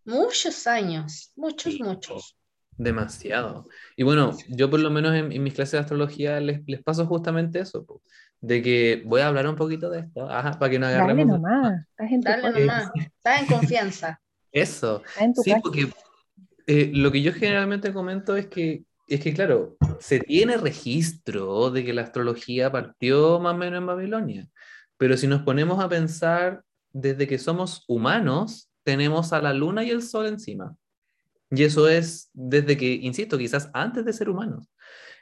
muchos años, muchos, Sí, muchos. Demasiado. Y bueno, yo por lo menos en, en mis clases de astrología les, les paso justamente eso, de que voy a hablar un poquito de esto, ajá, para que Dale agarremos de- nomás, estás en Dale nomás, estás en confianza. Eso. estás en tu Sí, casa. porque eh, lo que yo generalmente comento es que, es que, claro, se tiene registro de que la astrología partió más o menos en Babilonia, pero si nos ponemos a pensar, desde que somos humanos, tenemos a la luna y el sol encima. Y eso es desde que, insisto, quizás antes de ser humanos.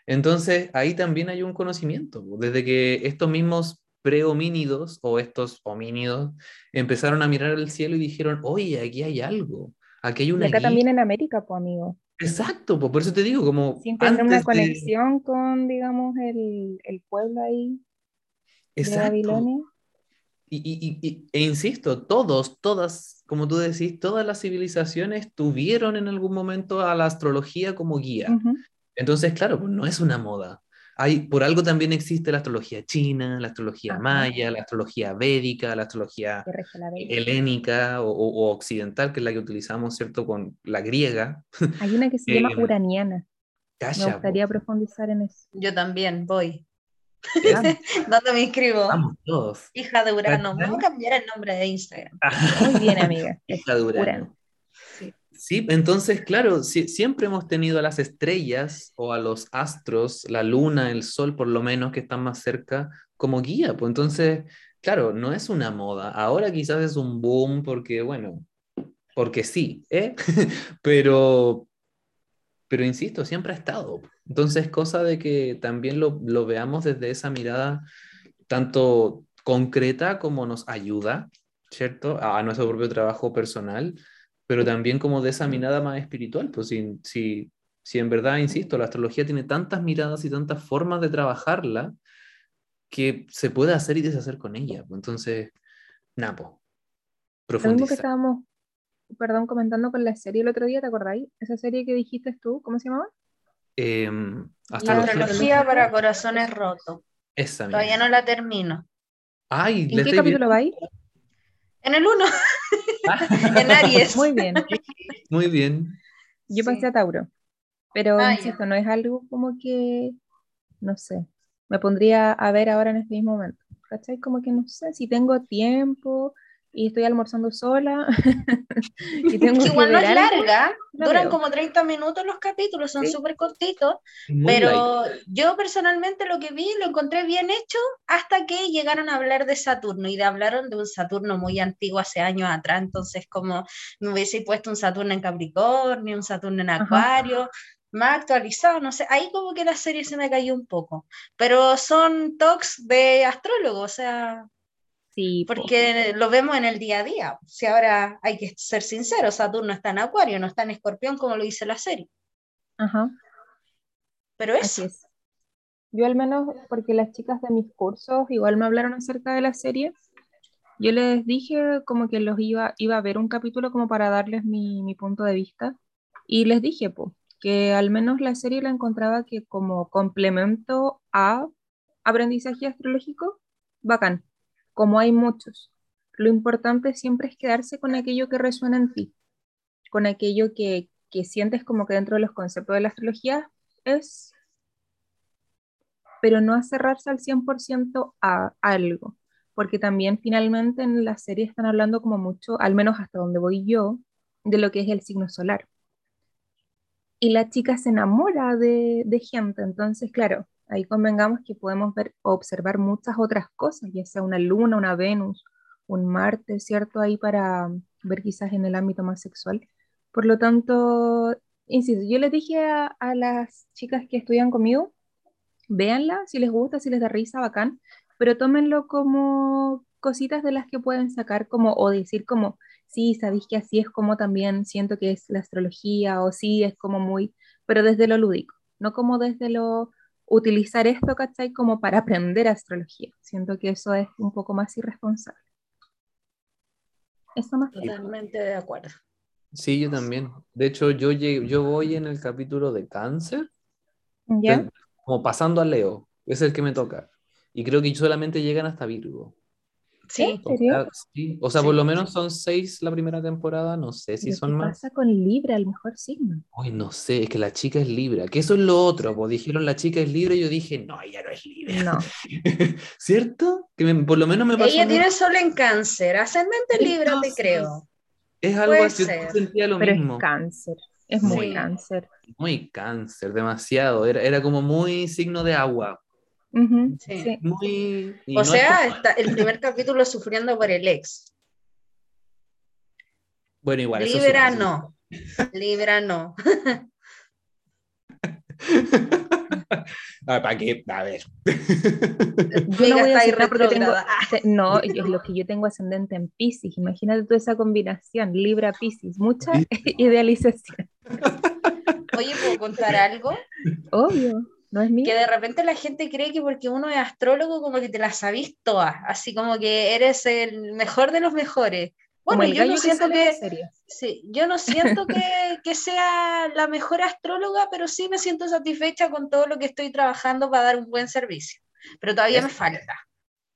Entonces, ahí también hay un conocimiento, desde que estos mismos prehomínidos o estos homínidos empezaron a mirar al cielo y dijeron, oye, aquí hay algo, aquí hay Y una acá guía. también en América, pues amigo. Exacto, po, por eso te digo, como Siempre tener una de... conexión con, digamos, el, el pueblo ahí de Exacto. Babilonia. Y, y- y- e insisto, todos, todas, como tú decís, todas las civilizaciones tuvieron en algún momento a la astrología como guía. Ujú. Entonces, claro, pues no es una moda. Hay, por algo también existe la astrología china, la astrología Ajá. maya, la astrología védica, la astrología la helénica o, o- o occidental, que es la que utilizamos, ¿cierto? Con la griega. Hay una que se llama Eh, uraniana. Me Calla, gustaría po. profundizar en eso. Yo también voy. ¿Dónde me inscribo? Vamos todos. Hija de Urano. Vamos a cambiar el nombre de Instagram. Muy bien, amiga. Hija de Urano. Urano. Sí, entonces, claro, si- siempre hemos tenido a las estrellas o a los astros, la luna, el sol, por lo menos, que están más cerca, como guía. Pues entonces, claro, no es una moda. Ahora quizás es un boom porque, bueno, porque sí, ¿eh? Pero, pero insisto, siempre ha estado. Entonces, cosa de que también lo, veamos desde esa mirada tanto concreta como nos ayuda, ¿cierto? A nuestro propio trabajo personal, pero también como de esa mirada más espiritual. Pues si, si, si en verdad, insisto, la astrología tiene tantas miradas y tantas formas de trabajarla que se puede hacer y deshacer con ella. Pues entonces, Napo, Lo mismo que profundizar. estábamos, perdón, comentando con la serie el otro día, ¿te acordáis? Esa serie que dijiste tú, ¿cómo se llamaba? Em, La astrología. Para corazones rotos. Esa Todavía misma. no la termino. Ay, ¿En ¿la qué capítulo viendo? vais? En el 1, Ah, en Aries. Muy bien. Muy bien. Yo Sí. pasé a Tauro. Pero Ah, insisto, no es algo como que, no sé, me pondría a ver ahora en este mismo momento. ¿Cachai? Como que no sé, si tengo tiempo y estoy almorzando sola y tengo Que igual no es larga, la duran veo. como 30 minutos los capítulos, son Sí. súper cortitos, Muy light. pero yo personalmente lo que vi lo encontré bien hecho hasta que llegaron a hablar de Saturno y de hablaron de un Saturno muy antiguo hace años atrás, entonces como me hubiese puesto un Saturno en Capricornio, un Saturno en Ajá. Acuario, más actualizado, no sé, ahí como que la serie se me cayó un poco, pero son talks de astrólogos, o sea, Sí, po. Porque lo vemos en el día a día. Si ahora hay que ser sinceros, Saturno está en Acuario, no está en Escorpión como lo dice la serie. Ajá, Pero así eso, es. Yo al menos, porque las chicas de mis cursos igual me hablaron acerca de la serie, yo les dije como que los iba, iba a ver un capítulo como para darles mi, mi punto de vista y les dije po, que al menos la serie la encontraba que como complemento a aprendizaje astrológico, bacán, como hay muchos. Lo importante siempre es quedarse con aquello que resuena en ti, con aquello que, que sientes como que dentro de los conceptos de la astrología es, pero no a cerrarse al 100% a algo, porque también finalmente en la serie están hablando como mucho, al menos hasta donde voy yo, de lo que es el signo solar. Y la chica se enamora de, de gente, entonces claro, ahí convengamos que podemos ver observar muchas otras cosas, ya sea una luna, una Venus, un Marte, ¿cierto? Ahí para ver quizás en el ámbito más sexual. Por lo tanto, insisto, yo les dije a, a las chicas que estudian conmigo, véanla, si les gusta, si les da risa, bacán, pero tómenlo como cositas de las que pueden sacar como o decir como, sí, sabéis que así es como también siento que es la astrología o sí, es como muy, pero desde lo lúdico, no como desde lo utilizar esto, ¿cachai? Como para aprender astrología. Siento que eso es un poco más irresponsable. Eso más totalmente de acuerdo. Sí, yo también. De hecho, yo, yo voy en el capítulo de cáncer, ¿Ya? como pasando a Leo, es el que me toca. Y creo que solamente llegan hasta Virgo. Sí, ¿En O sea, sí, o sea, Sí. por lo menos son seis la primera temporada, no sé si ¿Pero son qué más. pasa con Libra, el mejor signo? Uy, no sé, es que la chica es Libra, que eso es lo otro, pues dijeron la chica es Libra y yo dije, no, ella no es Libra. No. ¿Cierto? Que me- por lo menos me pasó ella tiene sol en cáncer, ascendente Libra, te creo. Es algo puede así, yo ser. sentía lo Pero mismo. es cáncer, es muy Sí. cáncer. Muy cáncer, demasiado. Era, era como muy signo de agua. Ujú, Sí. sí. Muy. O no sea, está el primer capítulo sufriendo por el ex. Bueno, igual. Libra no. Libra no. Ah, ¿Para qué? A ver. Yo no voy a está ahí decir porque tengo, no, yo- es lo que yo tengo ascendente en Pisces. Imagínate toda esa combinación, Libra Pisces, mucha idealización. Oye, ¿puedo contar algo? Obvio, no es mío. Que de repente la gente cree que porque uno es astrólogo como que te la sabís todas, así como que eres el mejor de los mejores. Bueno, yo no que que, sí, yo no siento que, que sea la mejor astróloga, pero sí me siento satisfecha con todo lo que estoy trabajando para dar un buen servicio. Pero todavía me Eso. falta,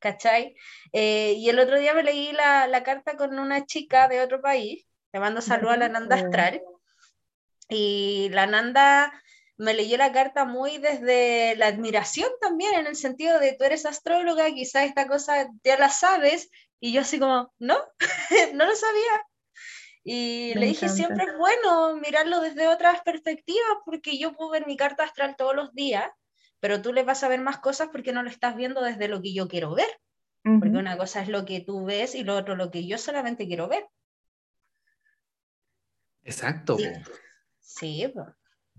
¿cachai? Eh, y el otro día me leí la, la carta con una chica de otro país, le mando saludos a la Nanda. Astral, y la Nanda me leyó la carta muy desde la admiración también, en el sentido de tú eres astróloga, quizás esta cosa ya la sabes, y yo así como, no, no lo sabía. Y Me le dije, encanta. siempre es bueno mirarlo desde otras perspectivas, porque yo puedo ver mi carta astral todos los días, pero tú le vas a ver más cosas porque no lo estás viendo desde lo que yo quiero ver, porque Ujú. una cosa es lo que tú ves y lo otro lo que yo solamente quiero ver. Exacto. Sí. Sí, pues.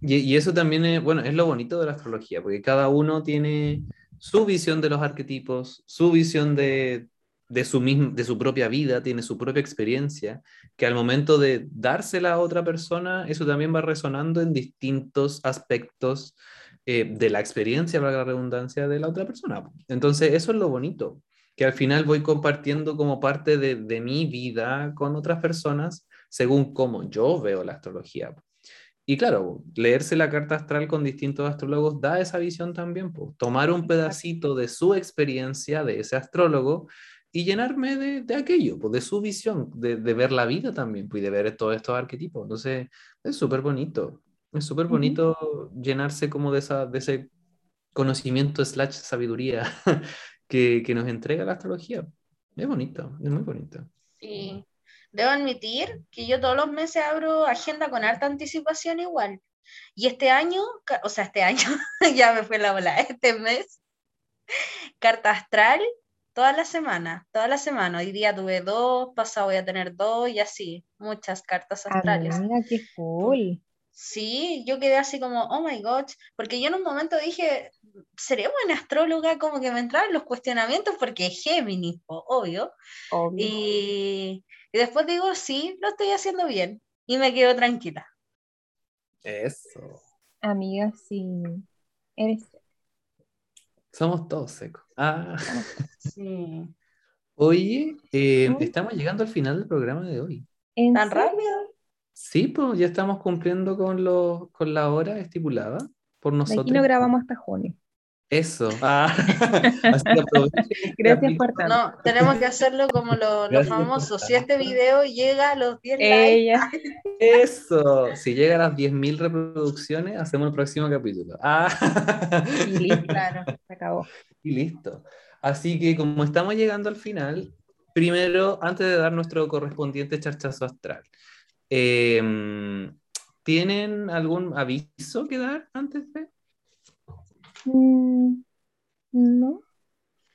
Y, eso también es, bueno, es lo bonito de la astrología, porque cada uno tiene su visión de los arquetipos, su visión de, de, su, mism- de su propia vida, tiene su propia experiencia, que al momento de dársela a otra persona, eso también va resonando en distintos aspectos eh, de la experiencia, valga la redundancia, de la otra persona. Entonces, eso es lo bonito, que al final voy compartiendo como parte de, de mi vida con otras personas según cómo yo veo la astrología. Y claro, leerse la carta astral con distintos astrólogos da esa visión también, pues, tomar un pedacito de su experiencia, de ese astrólogo, y llenarme de, de aquello, pues, de su visión, de, de ver la vida también, y de ver todos estos arquetipos. Entonces, es súper bonito, es súper bonito llenarse como de, esa, de ese conocimiento slash sabiduría que, que nos entrega la astrología. Es bonito, es muy bonito. Sí. Debo admitir que yo todos los meses abro agenda con harta anticipación igual. Y este año, o sea, este año, ya me fue la bola, este mes, carta astral, toda la semana, toda la semana. Hoy día tuve dos, pasado voy a tener dos y así, muchas cartas astrales. Amiga, qué cool. Sí, yo quedé así como, oh my gosh, porque yo en un momento dije, ¿seré buena astróloga? Como que me entraban los cuestionamientos porque es Géminis, obvio. Obvio. Y, y después digo, sí, lo estoy haciendo bien. Y me quedo tranquila. Eso. Amiga, sí. Eres Somos todos secos. Ah. Sí. Oye, eh, estamos llegando al final del programa de hoy. ¿En ¿Tan serio? rápido? Sí, pues ya estamos cumpliendo con, los, con la hora estipulada por De aquí nosotros. no grabamos hasta junio. Eso. Ah. Así que aprovechen este Gracias por tanto. No, tenemos que hacerlo como lo- los famosos. Si este video llega a los 10 likes, Ella. Eso. Si llega a las 10.000 reproducciones, hacemos el próximo capítulo. Ah. Y listo, claro. se acabó. Y listo. Así que como estamos llegando al final, primero, antes de dar nuestro correspondiente charchazo astral, eh, ¿tienen algún aviso que dar antes de? Mm, no.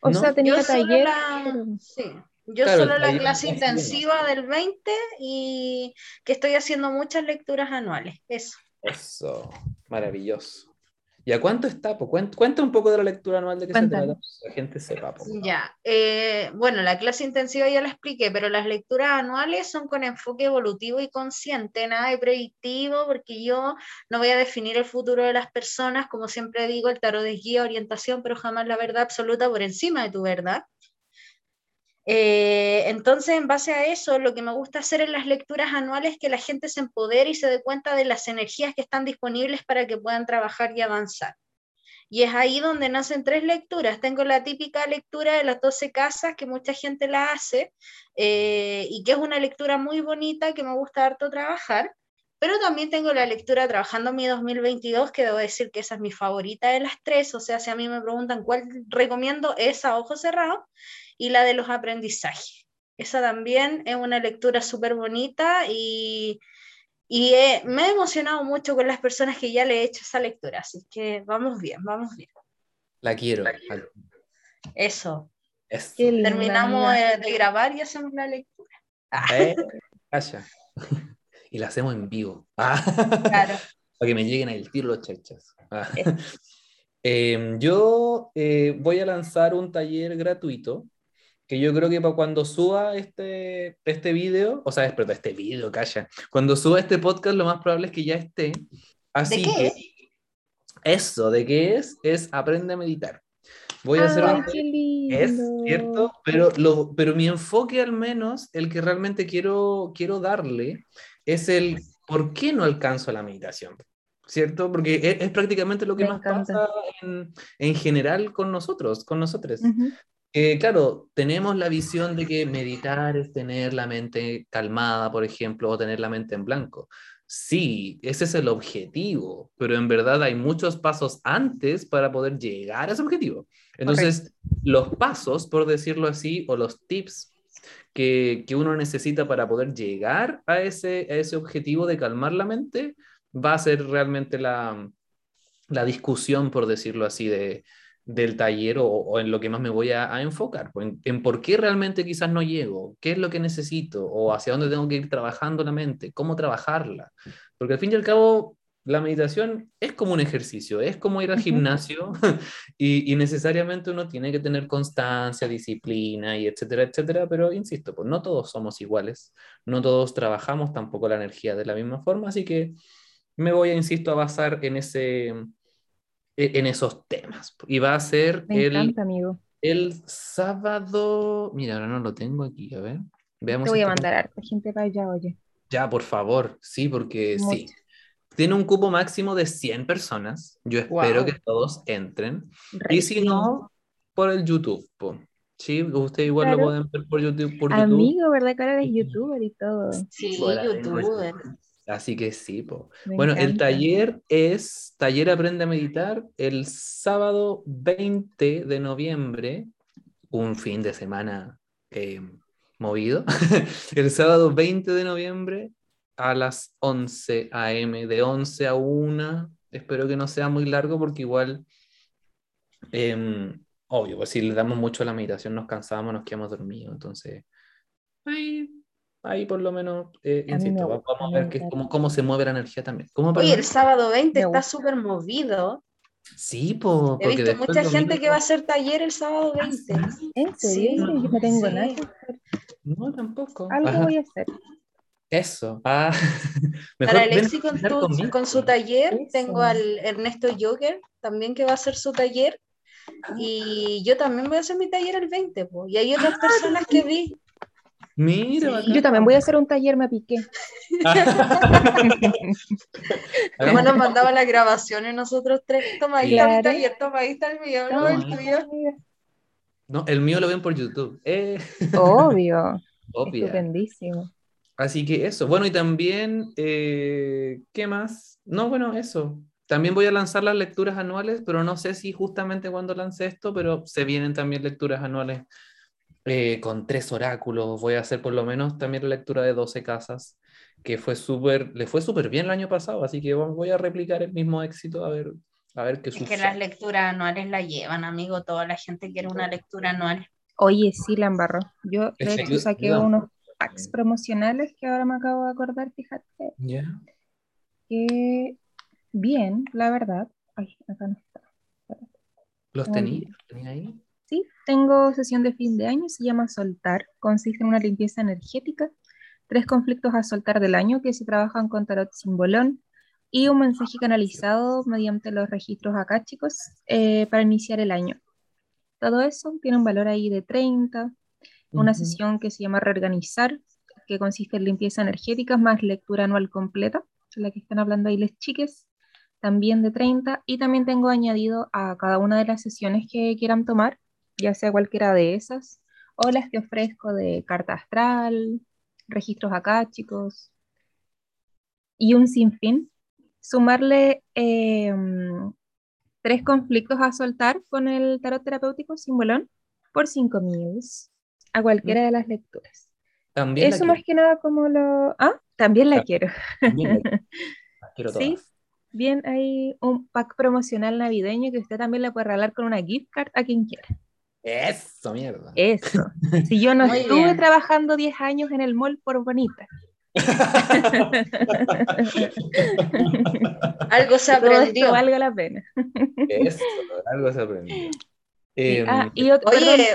O ¿No? sea, tenía Yo solo taller. la, pero- sí, yo Claro, solo la clase intensiva del 20 y que estoy haciendo muchas lecturas anuales. Eso. Eso, maravilloso. ¿Y a cuánto está? po? Cuen- Cuenta un poco de la lectura anual de qué se trata, que la gente sepa. po. Ya, eh, bueno, la clase intensiva ya la expliqué, pero las lecturas anuales son con enfoque evolutivo y consciente, nada de predictivo, porque yo no voy a definir el futuro de las personas, como siempre digo, el tarot es guía, orientación, pero jamás la verdad absoluta por encima de tu verdad. Eh, entonces, en base a eso, lo que me gusta hacer en las lecturas anuales es que la gente se empodere y se dé cuenta de las energías que están disponibles para que puedan trabajar y avanzar. Y es ahí donde nacen tres lecturas. Tengo la típica lectura de las 12 casas, que mucha gente la hace, eh, y que es una lectura muy bonita, que me gusta harto trabajar. Pero también tengo la lectura Trabajando mi 2022, que debo decir que esa es mi favorita de las tres. O sea, si a mí me preguntan cuál recomiendo, esa a ojos cerrados, y la de los aprendizajes. Esa también es una lectura súper bonita y, y eh, me he emocionado mucho con las personas que ya le he hecho esa lectura. Así que vamos bien, vamos bien. La quiero. Eso. Eso. Qué linda, Terminamos eh, de grabar y hacemos la lectura. Ah, Eh, calla. Y la hacemos en vivo. Ah. claro. Para que me lleguen el tiro los chachas. Ah. Eso. Eh, yo eh, voy a lanzar un taller gratuito que yo creo que para cuando suba este, este video, o sea, es, perdón, este video, calla, cuando suba este podcast lo más probable es que ya esté. Así qué que es? eso, ¿de qué es? Es aprende a meditar. Voy a hacer Ay, un qué lindo. es cierto, pero, lo, pero mi enfoque al menos, el que realmente quiero, quiero darle, es el por qué no alcanzo la meditación. ¿Cierto? Porque es, es prácticamente lo que Me más encanta. pasa en, en general con nosotros, con nosotros. Ujú. Eh, claro, tenemos la visión de que meditar es tener la mente calmada, por ejemplo, o tener la mente en blanco. Sí, ese es el objetivo, pero en verdad hay muchos pasos antes para poder llegar a ese objetivo. Entonces, los pasos, por decirlo así, o los tips que, que uno necesita para poder llegar a ese, a ese objetivo de calmar la mente, va a ser realmente la, la discusión, por decirlo así, de, del taller o, o en lo que más me voy a, a enfocar, pues, en, en por qué realmente quizás no llego, qué es lo que necesito o hacia dónde tengo que ir trabajando la mente, cómo trabajarla. Porque al fin y al cabo, la meditación es como un ejercicio, es como ir al gimnasio y, y necesariamente uno tiene que tener constancia, disciplina y etcétera, etcétera, pero insisto, pues no todos somos iguales, no todos trabajamos tampoco la energía de la misma forma, así que me voy insisto, a basar en ese en esos temas. Y va a ser Me el, encanta, amigo. el sábado. Mira, ahora no lo tengo aquí, a ver. Veamos Te voy a mandar harta gente para allá, oye. Ya, por favor, sí, porque sí. Mucho. Tiene un cupo máximo de 100 personas. Yo espero Guau. que todos entren. Re Y si sí. no, por el YouTube. po. Sí, ustedes igual lo Claro. pueden ver por YouTube. Por YouTube. Amigo, ¿verdad que ahora eres youtuber y todo? Sí, Bueno, youtuber. Así que sí, po. Bueno, el encanta. taller es Taller Aprende a Meditar el sábado 20 de noviembre, un fin de semana eh, movido. el sábado 20 de noviembre a las 11 a.m., de 11 a 1. Espero que no sea muy largo porque igual, em, obvio, pues si le damos mucho a la meditación nos cansamos, nos quedamos dormidos. Entonces, ahí, ahí por lo menos, eh, insisto, gusta vamos a ver que, cómo, cómo se mueve la energía también. ¿Cómo, Oye, el sábado 20 Me está súper movido. Sí, po, He porque visto mucha gente que va a hacer taller el sábado 20. ¿En serio? Sí, Yo no tengo sí. nada que hacer. No, tampoco. Algo Ajá, voy a hacer. Eso. Ah, mejor Para Alexi con, tu- con su taller, Eso. tengo al Ernesto Jogger también que va a hacer su taller. Y yo también voy a hacer mi taller el 20, po. y hay otras personas que vi. Mira, Sí. Yo también voy a hacer un taller, me piqué. Además nos mandaba las grabaciones nosotros tres. Toma ahí está mi taller, toma ahí está el mío, no, el tuyo. No, el mío lo ven por YouTube. Eh, Obvio. obvia. Estupendísimo. Así que eso. Bueno, y también, eh, ¿qué más? No, bueno, eso. También voy a lanzar las lecturas anuales, pero no sé si justamente cuando lance esto, pero se vienen también lecturas anuales eh, con tres oráculos. Voy a hacer por lo menos también la lectura de 12 casas, que fue súper, le fue súper bien el año pasado, así que voy a replicar el mismo éxito a ver, a ver qué Es que sucede. las lecturas anuales la llevan, amigo. Toda la gente quiere una lectura anual. Oye, sí, la embarró. Yo, de Es hecho, que- saqué no. unos packs promocionales que ahora me acabo de acordar, fíjate, Ya. que bien, la verdad. Ay, acá no está. ¿Los tenía? ¿Tenía ahí? Sí, tengo sesión de fin de año, se llama Soltar. Consiste en una limpieza energética, tres conflictos a soltar del año que se trabajan con tarot simbolón y un mensaje canalizado mediante los registros acá, chicos, eh, para iniciar el año. Todo eso tiene un valor ahí de 30, una sesión que se llama Reorganizar, que consiste en limpieza energética más lectura anual completa, la que están hablando ahí les chiques, también de 30, y también tengo añadido a cada una de las sesiones que quieran tomar, ya sea cualquiera de esas, o las que ofrezco de carta astral, registros acá, chicos, y un sinfín, sumarle eh, tres conflictos a soltar con el tarot terapéutico simbolón por 5000 a cualquiera de las lecturas. También Eso quiero, más que nada como lo... Ah, también la quiero. la Sí, bien, hay un pack promocional navideño que usted también le puede regalar con una gift card a quien quiera. Eso, mierda. Eso. Si yo no Muy estuve bien. trabajando 10 años en el mall por bonita. Algo se Todo aprendió. valga la pena. Eso, algo se aprendió. Em, ah, y Oye,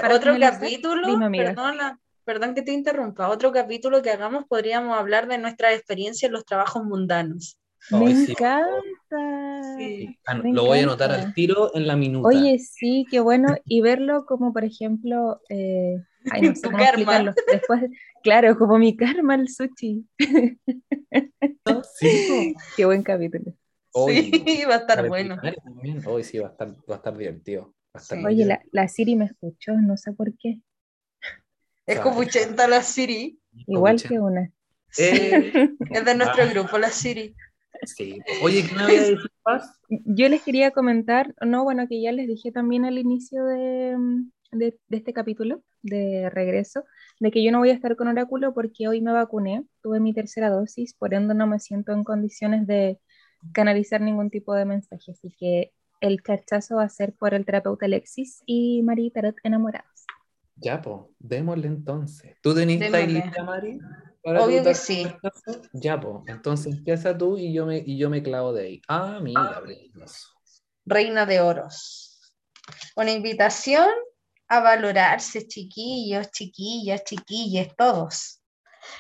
perdón, otro capítulo, dime, perdona, perdón que te interrumpa, otro capítulo que hagamos podríamos hablar de nuestra experiencia en los trabajos mundanos. Me Ay, sí. encanta. Sí. ah, me lo voy a anotar al tiro en la minuta. Oye, sí, qué bueno. Y verlo como, por ejemplo, eh, ay, no sé Tu cómo karma. explicarlo. Después, claro, como mi karma el sushi. sí, Qué buen capítulo. Oye, Sí, va a estar bueno. Hoy sí va a estar, va a estar divertido. Va a estar Sí. muy Oye, la, Siri me escuchó, no sé por qué. Es como 80 la Siri, Igual que una. Eh, es de nuestro Ah. grupo, la Siri. Sí. Oye, ¿qué me voy a decir, Paz? Yo les quería comentar, no, bueno, que ya les dije también al inicio de, de- de este capítulo de regreso, de que yo no voy a estar con Oráculo porque hoy me vacuné, tuve mi tercera dosis, por ende no me siento en condiciones de canalizar ningún tipo de mensaje, así que el charchazo va a ser por el terapeuta Alexis y Mari Tarot enamorados. Ya, po, démosle entonces. ¿Tú tenés lista, Mari? Para Obvio que sí. Ya, po. Entonces empieza tú y yo me, y yo me clavo de ahí. Ah, mira, precioso. Reina de Oros. Una invitación a valorarse, chiquillos, chiquillas, chiquilles, todos.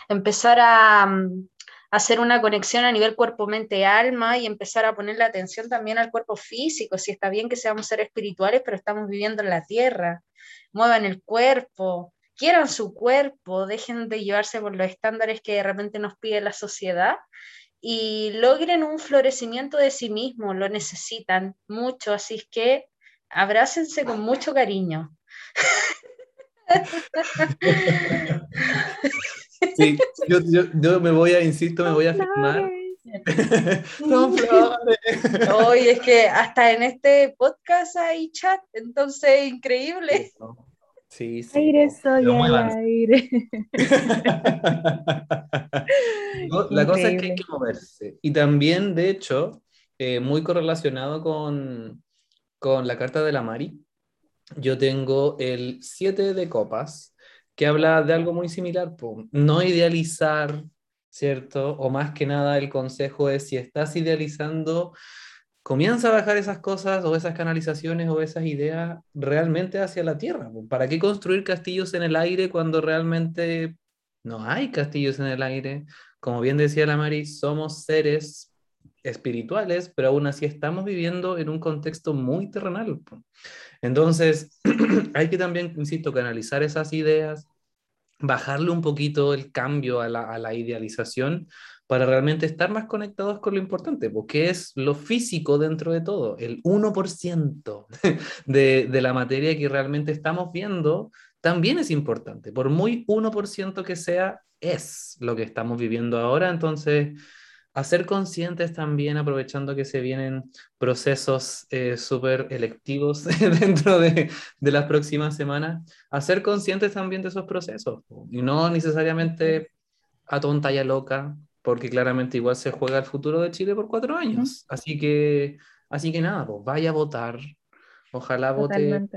Empezar a, mm, hacer una conexión a nivel cuerpo, mente, alma y empezar a poner la atención también al cuerpo físico. Si está bien que seamos seres espirituales, pero estamos viviendo en la tierra. Muevan el cuerpo, quieran su cuerpo, dejen de llevarse por los estándares que de repente nos pide la sociedad y logren un florecimiento de sí mismos, lo necesitan mucho, así es que abrácense con mucho cariño. Sí, yo, yo, yo me voy a, insisto, me voy a firmar. Son flores. Hoy es que hasta en este podcast hay chat, entonces increíble. Sí, sí. Aire soy al aire. No, La cosa es que hay que moverse. Y también, de hecho, eh, muy correlacionado con, con la carta de la Mari, yo tengo el 7 de copas, que habla de algo muy similar, no idealizar, ¿cierto? O más que nada el consejo es si estás idealizando, comienza a bajar esas cosas o esas canalizaciones o esas ideas realmente hacia la tierra. ¿Para qué construir castillos en el aire cuando realmente no hay castillos en el aire? Como bien decía la Mari, somos seres espirituales, pero aún así estamos viviendo en un contexto muy terrenal. Entonces, hay que también, insisto, canalizar esas ideas, bajarle un poquito el cambio a la, a la idealización para realmente estar más conectados con lo importante, porque es lo físico dentro de todo, el 1% de, de la materia que realmente estamos viendo también es importante, por muy 1% que sea, es lo que estamos viviendo ahora, entonces a ser conscientes también, aprovechando que se vienen procesos eh, súper electivos dentro de, de, las próximas semanas, a ser conscientes también de esos procesos y no necesariamente a tonta y a loca, porque claramente igual se juega el futuro de Chile por cuatro años. Así que, así que nada, pues vaya a votar. Ojalá vote.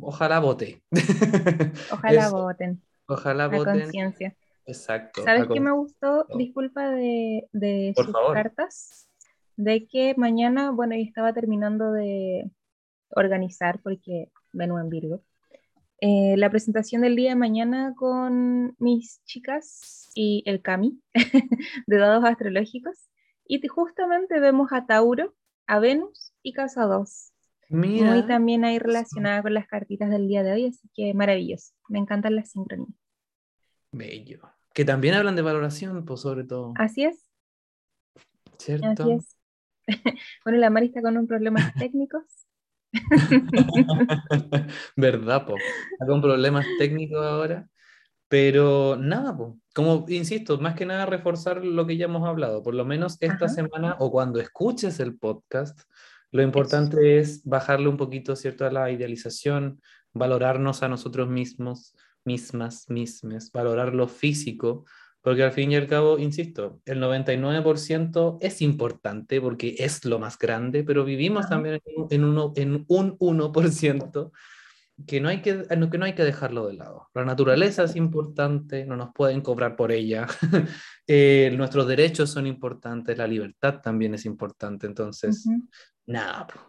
Ojalá vote. Ojalá voten. Ojalá voten. conciencia. Exacto. ¿Sabes qué me gustó? Disculpa de, de sus favor. cartas. De que mañana, bueno, yo estaba terminando de organizar porque vengo en Virgo. Eh, la presentación del día de mañana con mis chicas y el Cami de dados astrológicos. Y justamente vemos a Tauro, a Venus y Casa 2. Mira. Muy también ahí relacionada con las cartitas del día de hoy, así que maravilloso. Me encantan las sincronías. Bello. Que también hablan de valoración, pues sobre todo. Así es. ¿Cierto? Así es. bueno, la Mari está con un problemas técnicos. ¿Verdad, po? Con problemas técnicos ahora. Pero nada, po. como insisto, más que nada reforzar lo que ya hemos hablado. Por lo menos esta Ajá. semana o cuando escuches el podcast, lo importante es bajarle un poquito, ¿cierto?, a la idealización, valorarnos a nosotros mismos, mismas, mismes, valorar lo físico, porque al fin y al cabo, insisto, el 99% es importante porque es lo más grande, pero vivimos también en, un- en, uno, en un 1% que no, hay que, que no hay que dejarlo de lado. La naturaleza es importante, no nos pueden cobrar por ella. Eh, nuestros derechos son importantes, la libertad también es importante. Entonces, Ujú. nada, po.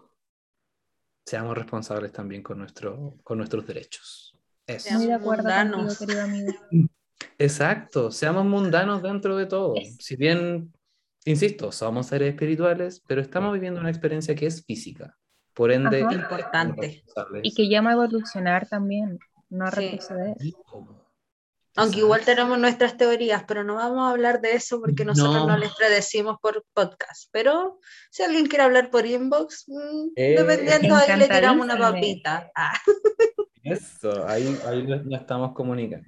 seamos responsables también con, nuestro, con nuestros derechos. Eso. Muy de acuerdo contigo, querido amigo. Exacto, seamos mundanos dentro de todo. Si bien, insisto, somos seres espirituales, pero estamos viviendo una experiencia que es física. Por ende, Ajá. Importante. Y que llama a evolucionar también, no a Sí. retroceder. Aunque igual tenemos nuestras teorías, pero no vamos a hablar de eso porque nosotros no, No. les predecimos por podcast. Pero si alguien quiere hablar por inbox, mm, Eh, dependiendo, ahí le tiramos una papita. Ah, Eso, ahí, ahí nos estamos comunicando.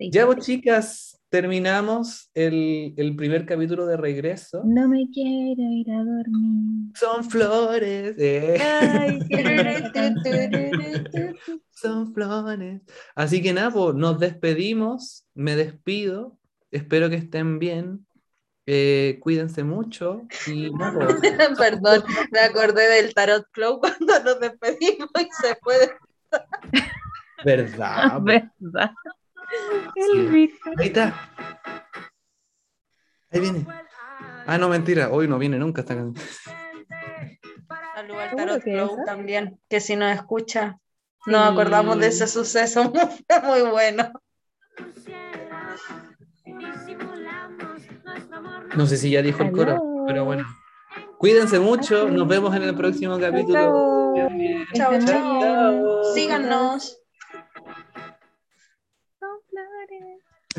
Sí. Ya, pues, chicas, terminamos el, el primer capítulo de regreso. No me quiero ir a dormir. Son flores, eh, Ay, son flores. Así que nada, pues, nos despedimos, me despido, espero que estén bien, eh, cuídense mucho y nada, pues, Perdón, me acordé del Tarot Club cuando nos despedimos y se fue. de- verdad. pues. ¿Verdad? El Víctor. Ahí está. Ahí viene. Ah, no, mentira, hoy no viene nunca esta canción. Saludos al ¿Seguro Tarot que Club también, que si nos escucha, Sí. nos acordamos de ese suceso muy, muy bueno. No sé si ya dijo el coro, pero bueno. Cuídense mucho, nos vemos en el próximo capítulo. Chao. Chao. Síganos.